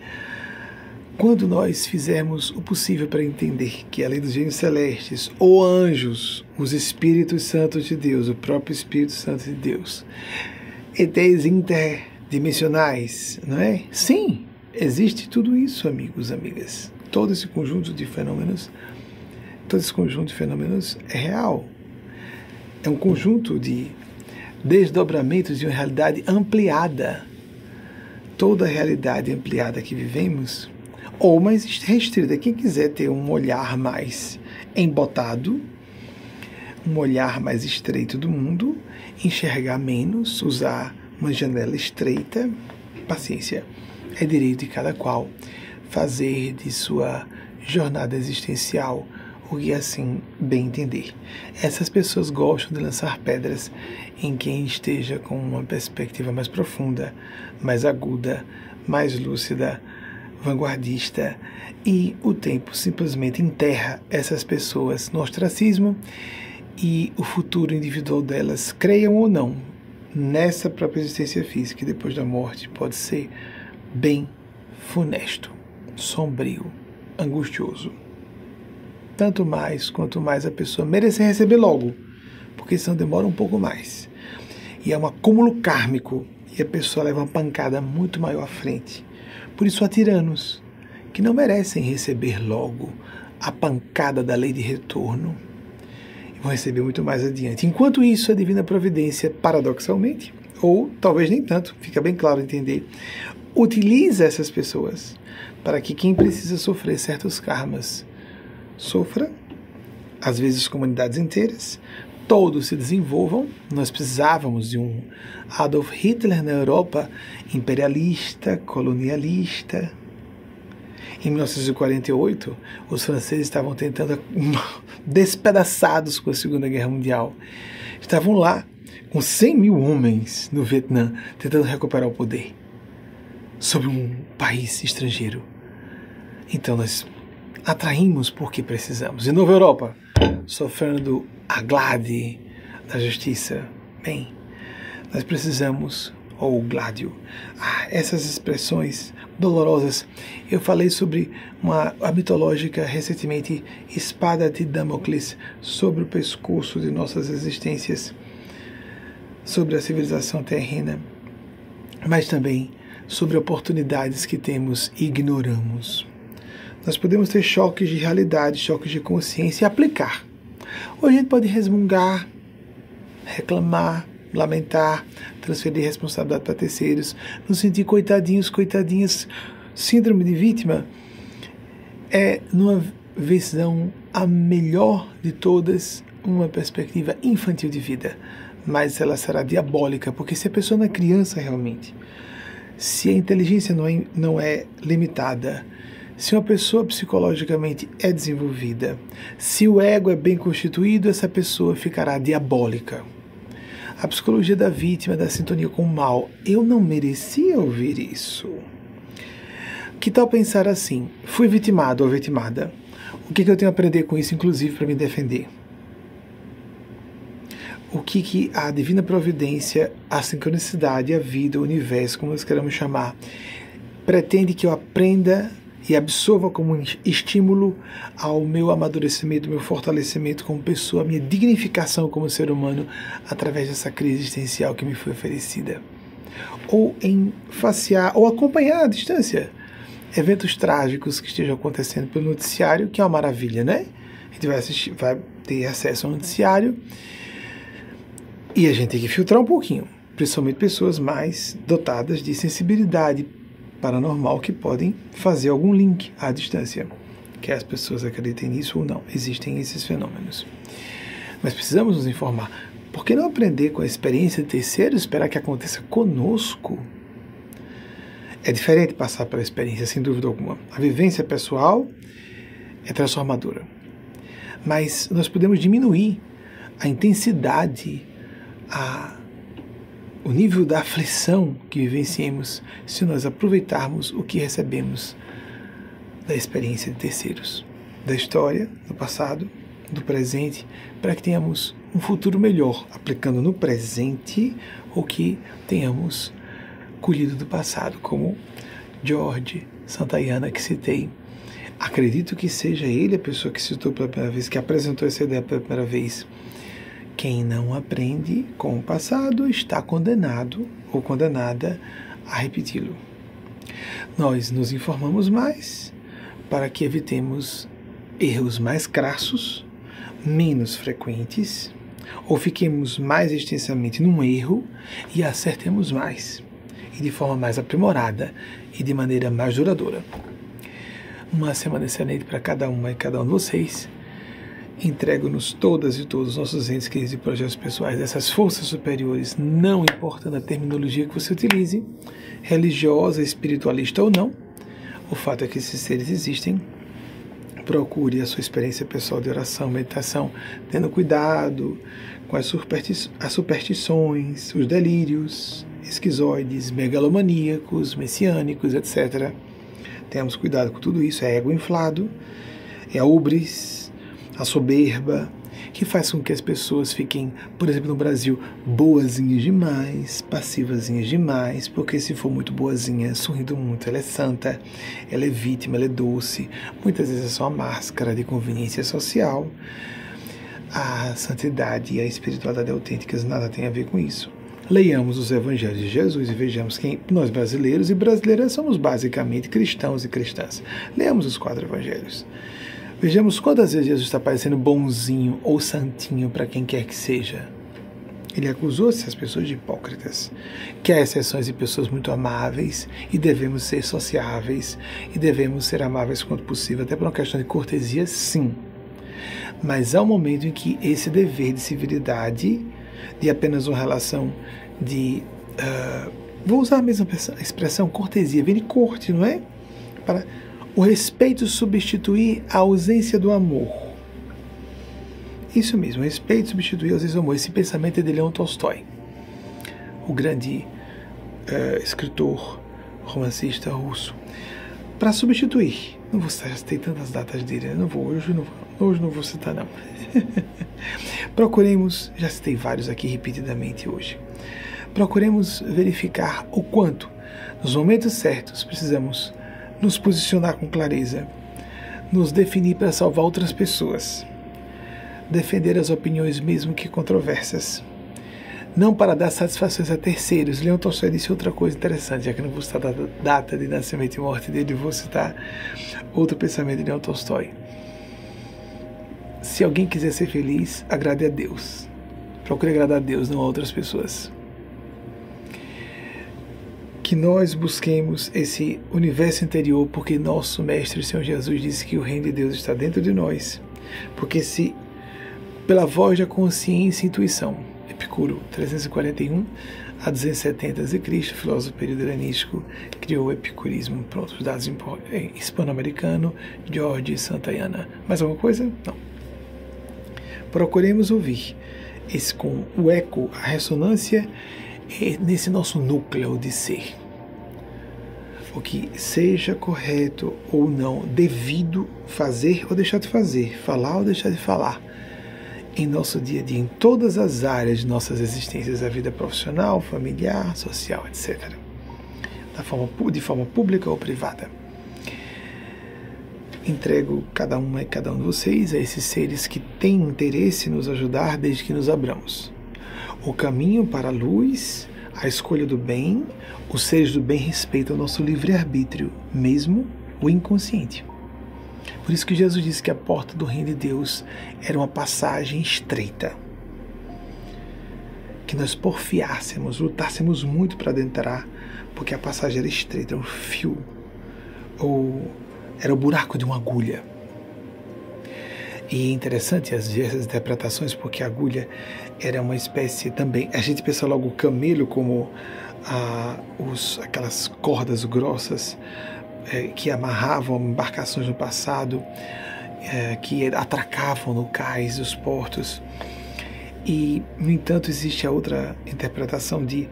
quando nós fizermos o possível para entender que além dos gênios celestes ou anjos, os Espíritos Santos de Deus, o próprio Espírito Santo de Deus, ETs interdimensionais, não é? Sim, existe tudo isso, amigos, amigas. Todo esse conjunto de fenômenos, todo esse conjunto de fenômenos é real. É um conjunto de desdobramentos de uma realidade ampliada. Toda a realidade ampliada que vivemos, ou mais restrita. Quem quiser ter um olhar mais embotado, um olhar mais estreito do mundo, enxergar menos, usar uma janela estreita, paciência, é direito de cada qual fazer de sua jornada existencial o que assim bem entender. Essas pessoas gostam de lançar pedras em quem esteja com uma perspectiva mais profunda, mais aguda, mais lúcida, vanguardista, e o tempo simplesmente enterra essas pessoas no ostracismo e o futuro individual delas, creiam ou não, nessa própria existência física, depois da morte, pode ser bem funesto, sombrio, angustioso tanto mais quanto mais a pessoa merecer receber logo, porque senão demora um pouco mais. E é um acúmulo kármico e a pessoa leva uma pancada muito maior à frente. Por isso há tiranos que não merecem receber logo a pancada da lei de retorno e vão receber muito mais adiante. Enquanto isso, a divina providência, paradoxalmente, ou talvez nem tanto, fica bem claro entender, utiliza essas pessoas para que quem precisa sofrer certos karmas sofra, às vezes comunidades inteiras, todos se desenvolvam. Nós precisávamos de um Adolf Hitler na Europa imperialista, colonialista. Em 1948, os franceses estavam tentando, despedaçados com a Segunda Guerra Mundial, estavam lá com 100 mil homens no Vietnã tentando recuperar o poder sobre um país estrangeiro. Então nós atraímos porque precisamos. E Nova Europa, sofrendo a glade da justiça. Bem, nós precisamos, ou gládio, ah, essas expressões dolorosas. Eu falei sobre uma a mitológica recentemente espada de Damocles sobre o pescoço de nossas existências, sobre a civilização terrena, mas também sobre oportunidades que temos e ignoramos. Nós podemos ter choques de realidade, choques de consciência e aplicar. Ou a gente pode resmungar, reclamar, lamentar, transferir responsabilidade para terceiros, nos sentir coitadinhos, coitadinhas. Síndrome de vítima é, numa visão a melhor de todas, uma perspectiva infantil de vida. Mas ela será diabólica, porque se a pessoa não é criança realmente, se a inteligência não é, não é limitada, se uma pessoa psicologicamente é desenvolvida, se o ego é bem constituído, essa pessoa ficará diabólica. A psicologia da vítima, da sintonia com o mal. Eu não merecia ouvir isso. Que tal pensar assim? Fui vitimado ou vitimada. O que, que eu tenho a aprender com isso, inclusive, para me defender? O que, que a divina providência, a sincronicidade, a vida, o universo, como nós queremos chamar, pretende que eu aprenda e absorva como estímulo ao meu amadurecimento, meu fortalecimento como pessoa, minha dignificação como ser humano através dessa crise existencial que me foi oferecida. Ou em facear, ou acompanhar à distância eventos trágicos que estejam acontecendo pelo noticiário, que é uma maravilha, né? A gente vai, assistir, vai ter acesso ao noticiário e a gente tem que filtrar um pouquinho, principalmente pessoas mais dotadas de sensibilidade paranormal que podem fazer algum link à distância. Quer as pessoas acreditem nisso ou não, existem esses fenômenos. Mas precisamos nos informar. Por que não aprender com a experiência de terceiros e esperar que aconteça conosco? É diferente passar pela experiência, sem dúvida alguma. A vivência pessoal é transformadora. Mas nós podemos diminuir a intensidade, a o nível da aflição que vivenciemos se nós aproveitarmos o que recebemos da experiência de terceiros, da história, do passado, do presente, para que tenhamos um futuro melhor, aplicando no presente o que tenhamos colhido do passado, como George Santayana que citei. Acredito que seja ele a pessoa que citou pela primeira vez, que apresentou essa ideia pela primeira vez quem não aprende com o passado está condenado ou condenada a repeti-lo. Nós nos informamos mais para que evitemos erros mais crassos, menos frequentes, ou fiquemos mais extensamente num erro e acertemos mais, e de forma mais aprimorada e de maneira mais duradoura. Uma semana excelente para cada uma e cada um de vocês entrego-nos todas e todos os nossos entes queridos e projetos pessoais, essas forças superiores, não importando a terminologia que você utilize, religiosa, espiritualista ou não, o fato é que esses seres existem. Procure a sua experiência pessoal de oração, meditação, tendo cuidado com as, as superstições, os delírios, esquizoides, megalomaníacos, messiânicos, etc. Temos cuidado com tudo isso, é ego inflado, é ubris, a soberba, que faz com que as pessoas fiquem, por exemplo, no Brasil, boazinhas demais, passivazinhas demais, porque se for muito boazinha, sorrindo muito, ela é santa, ela é vítima, ela é doce. Muitas vezes é só uma máscara de conveniência social. A santidade e a espiritualidade autênticas nada tem a ver com isso. Leiamos os evangelhos de Jesus e vejamos que nós brasileiros e brasileiras somos basicamente cristãos e cristãs. Leamos os quatro evangelhos. Vejamos quantas vezes Jesus está parecendo bonzinho ou santinho para quem quer que seja. Ele acusou essas pessoas de hipócritas, que há exceções de pessoas muito amáveis e devemos ser sociáveis e devemos ser amáveis quanto possível, até por uma questão de cortesia, sim. Mas há um momento em que esse dever de civilidade, de apenas uma relação de. Uh, vou usar a mesma expressão, cortesia, vem de corte, não é? Para o respeito substituir a ausência do amor. Isso mesmo, respeito substituir às vezes o amor. Esse pensamento é de Leon Tolstói, o grande uh, escritor, romancista russo. Para substituir, não vou citar, já tem tantas datas dele, né? não vou, hoje não, hoje não vou citar não. Procuremos, já citei vários aqui repetidamente hoje. Procuremos verificar o quanto, nos momentos certos, precisamos nos posicionar com clareza, nos definir para salvar outras pessoas, defender as opiniões mesmo que controversas, não para dar satisfações a terceiros. Leon Tolstói disse outra coisa interessante, já que não vou citar a data de nascimento e morte dele, vou citar outro pensamento de Leon Tolstói. Se alguém quiser ser feliz, agrade a Deus. Procure agradar a Deus, não a outras pessoas que nós busquemos esse universo interior, porque nosso Mestre Senhor Jesus disse que o reino de Deus está dentro de nós. Porque se pela voz da consciência e intuição, Epicuro 341 a 270 a.C., filósofo período helenístico, criou o epicurismo. Pronto, os dados hispano-americano, George Santayana. Mais alguma coisa? Não. Procuremos ouvir esse com o eco, a ressonância nesse nosso núcleo de ser o que seja correto ou não, devido fazer ou deixar de fazer, falar ou deixar de falar, em nosso dia a dia, em todas as áreas de nossas existências, a vida profissional, familiar, social, etc. Da forma, de forma pública ou privada. Entrego cada uma e cada um de vocês a esses seres que têm interesse em nos ajudar desde que nos abramos. O caminho para a luz a escolha do bem, os seres do bem respeitam o nosso livre-arbítrio, mesmo o inconsciente. Por isso que Jesus disse que a porta do reino de Deus era uma passagem estreita. Que nós porfiássemos, lutássemos muito para adentrar, porque a passagem era estreita, era um fio, ou era o buraco de uma agulha. E é interessante as diversas interpretações, porque a agulha era uma espécie também. A gente pensa logo o camelo como ah, os, aquelas cordas grossas é, que amarravam embarcações no passado, é, que atracavam no cais dos portos. E, no entanto, existe a outra interpretação de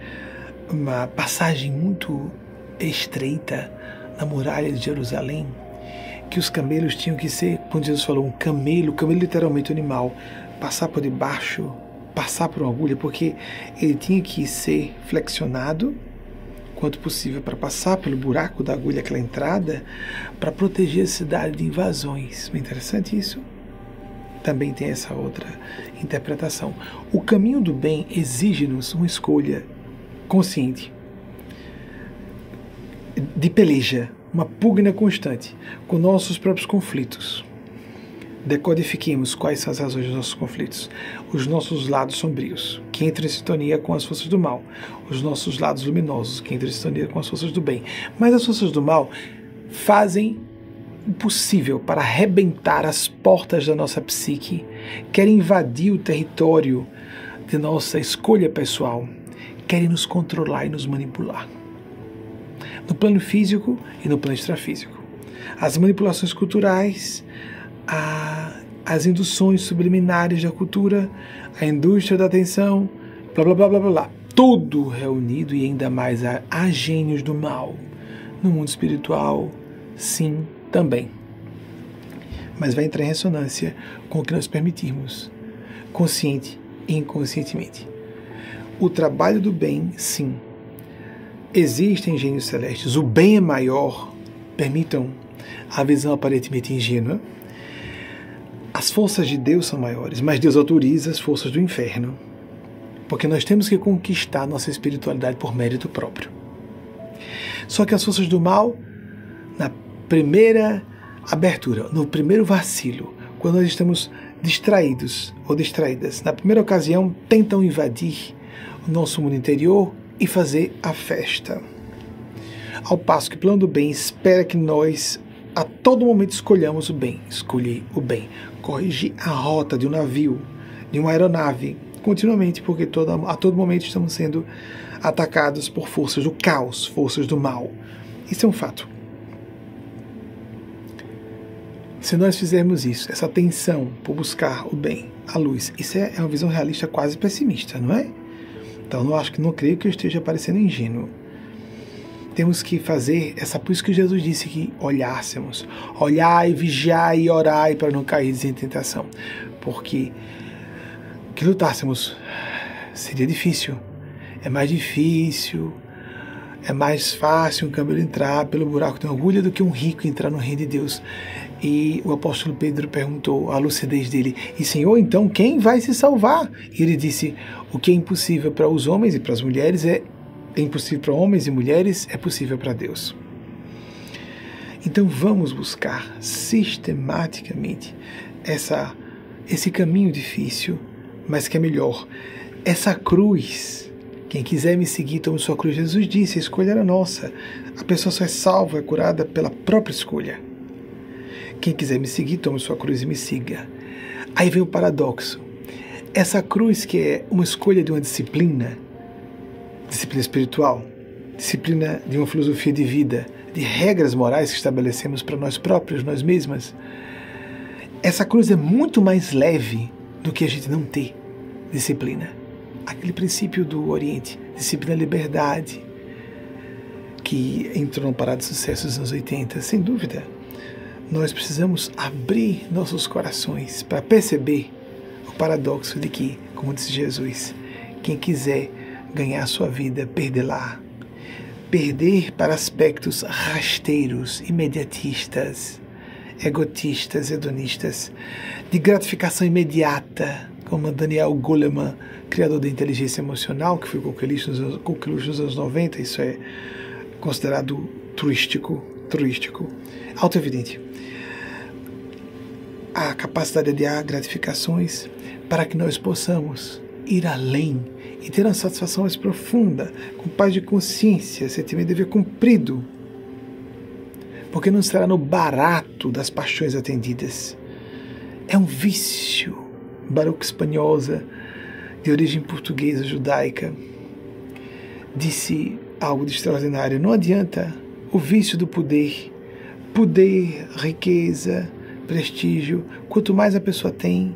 uma passagem muito estreita na muralha de Jerusalém que os camelos tinham que ser, quando Jesus falou, um camelo, camelo literalmente um animal, passar por debaixo, passar por uma agulha, porque ele tinha que ser flexionado quanto possível para passar pelo buraco da agulha, aquela entrada, para proteger a cidade de invasões. É interessante isso? Também tem essa outra interpretação. O caminho do bem exige-nos uma escolha consciente de peleja, uma pugna constante com nossos próprios conflitos. Decodifiquemos quais são as razões dos nossos conflitos. Os nossos lados sombrios, que entram em sintonia com as forças do mal. Os nossos lados luminosos, que entram em sintonia com as forças do bem. Mas as forças do mal fazem o possível para arrebentar as portas da nossa psique, querem invadir o território de nossa escolha pessoal, querem nos controlar e nos manipular no plano físico e no plano extrafísico. As manipulações culturais, a, as induções subliminares da cultura, a indústria da atenção, blá blá blá blá blá, tudo reunido e ainda mais a, a gênios do mal no mundo espiritual, sim, também. Mas vai entrar em ressonância com o que nós permitirmos, consciente e inconscientemente. O trabalho do bem, sim, Existem gênios celestes, o bem é maior, permitam a visão aparentemente ingênua. As forças de Deus são maiores, mas Deus autoriza as forças do inferno, porque nós temos que conquistar nossa espiritualidade por mérito próprio. Só que as forças do mal, na primeira abertura, no primeiro vacilo, quando nós estamos distraídos ou distraídas, na primeira ocasião tentam invadir o nosso mundo interior e fazer a festa. Ao passo que o plano do bem espera que nós a todo momento escolhamos o bem, escolher o bem, corrigir a rota de um navio, de uma aeronave, continuamente, porque toda, a todo momento estamos sendo atacados por forças do caos, forças do mal. Isso é um fato. Se nós fizermos isso, essa atenção por buscar o bem, a luz. Isso é, é uma visão realista quase pessimista, não é? Então, não acho que não creio que eu esteja parecendo ingênuo. Temos que fazer essa, por isso que Jesus disse que olhássemos, olhai, vigiai e orai para não cair em tentação, porque que lutássemos seria difícil, é mais difícil, é mais fácil um camelo entrar pelo buraco da agulha do que um rico entrar no reino de Deus. E o apóstolo Pedro perguntou a lucidez dele: E Senhor, então quem vai se salvar? E ele disse: O que é impossível para os homens e para as mulheres é, é impossível para homens e mulheres, é possível para Deus. Então vamos buscar sistematicamente essa, esse caminho difícil, mas que é melhor. Essa cruz quem quiser me seguir, tome sua cruz. Jesus disse: a escolha era nossa. A pessoa só é salva, é curada pela própria escolha. Quem quiser me seguir, tome sua cruz e me siga. Aí vem o paradoxo. Essa cruz, que é uma escolha de uma disciplina, disciplina espiritual, disciplina de uma filosofia de vida, de regras morais que estabelecemos para nós próprios, nós mesmas, essa cruz é muito mais leve do que a gente não ter disciplina aquele princípio do Oriente, disciplina da liberdade, que entrou no parado de sucesso dos anos 80, sem dúvida. Nós precisamos abrir nossos corações para perceber o paradoxo de que, como disse Jesus, quem quiser ganhar sua vida, perder-lá. Perder para aspectos rasteiros, imediatistas, egotistas, hedonistas, de gratificação imediata, como Daniel Goleman criador da inteligência emocional, que foi Coqueluche nos anos 90, isso é considerado turístico, turístico, auto-evidente. A capacidade de dar gratificações para que nós possamos ir além e ter uma satisfação mais profunda, com paz de consciência, sentimento de dever cumprido, porque não será no barato das paixões atendidas. É um vício. Baruch Espanhosa de origem portuguesa judaica, disse algo de extraordinário. Não adianta o vício do poder. Poder, riqueza, prestígio. Quanto mais a pessoa tem,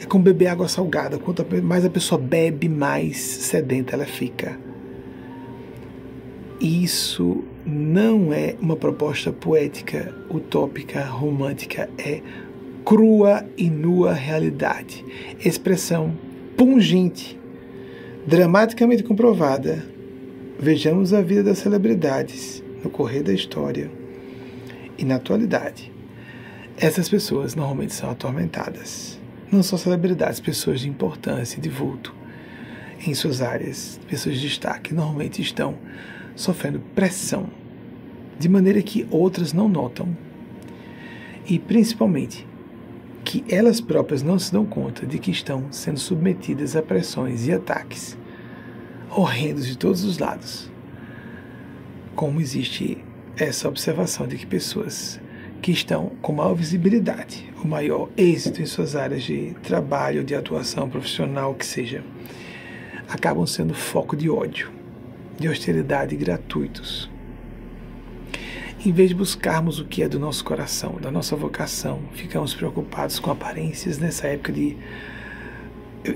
é como beber água salgada. Quanto mais a pessoa bebe, mais sedenta ela fica. Isso não é uma proposta poética, utópica, romântica, é crua e nua realidade. Expressão pungente, dramaticamente comprovada. Vejamos a vida das celebridades no correr da história e na atualidade. Essas pessoas normalmente são atormentadas. Não são celebridades, pessoas de importância, de vulto em suas áreas, pessoas de destaque, normalmente estão sofrendo pressão, de maneira que outras não notam. E principalmente que elas próprias não se dão conta de que estão sendo submetidas a pressões e ataques horrendos de todos os lados. Como existe essa observação de que pessoas que estão com maior visibilidade, o maior êxito em suas áreas de trabalho, de atuação profissional, que seja, acabam sendo foco de ódio, de hostilidade gratuitos em vez de buscarmos o que é do nosso coração, da nossa vocação, ficamos preocupados com aparências nessa época de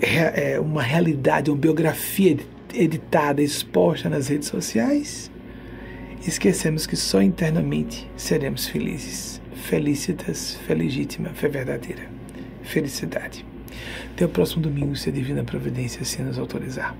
é, uma realidade, uma biografia editada, exposta nas redes sociais. Esquecemos que só internamente seremos felizes. Felicitas, feligítima, fé verdadeira. Felicidade. Até o próximo domingo, se a Divina Providência assim nos autorizar.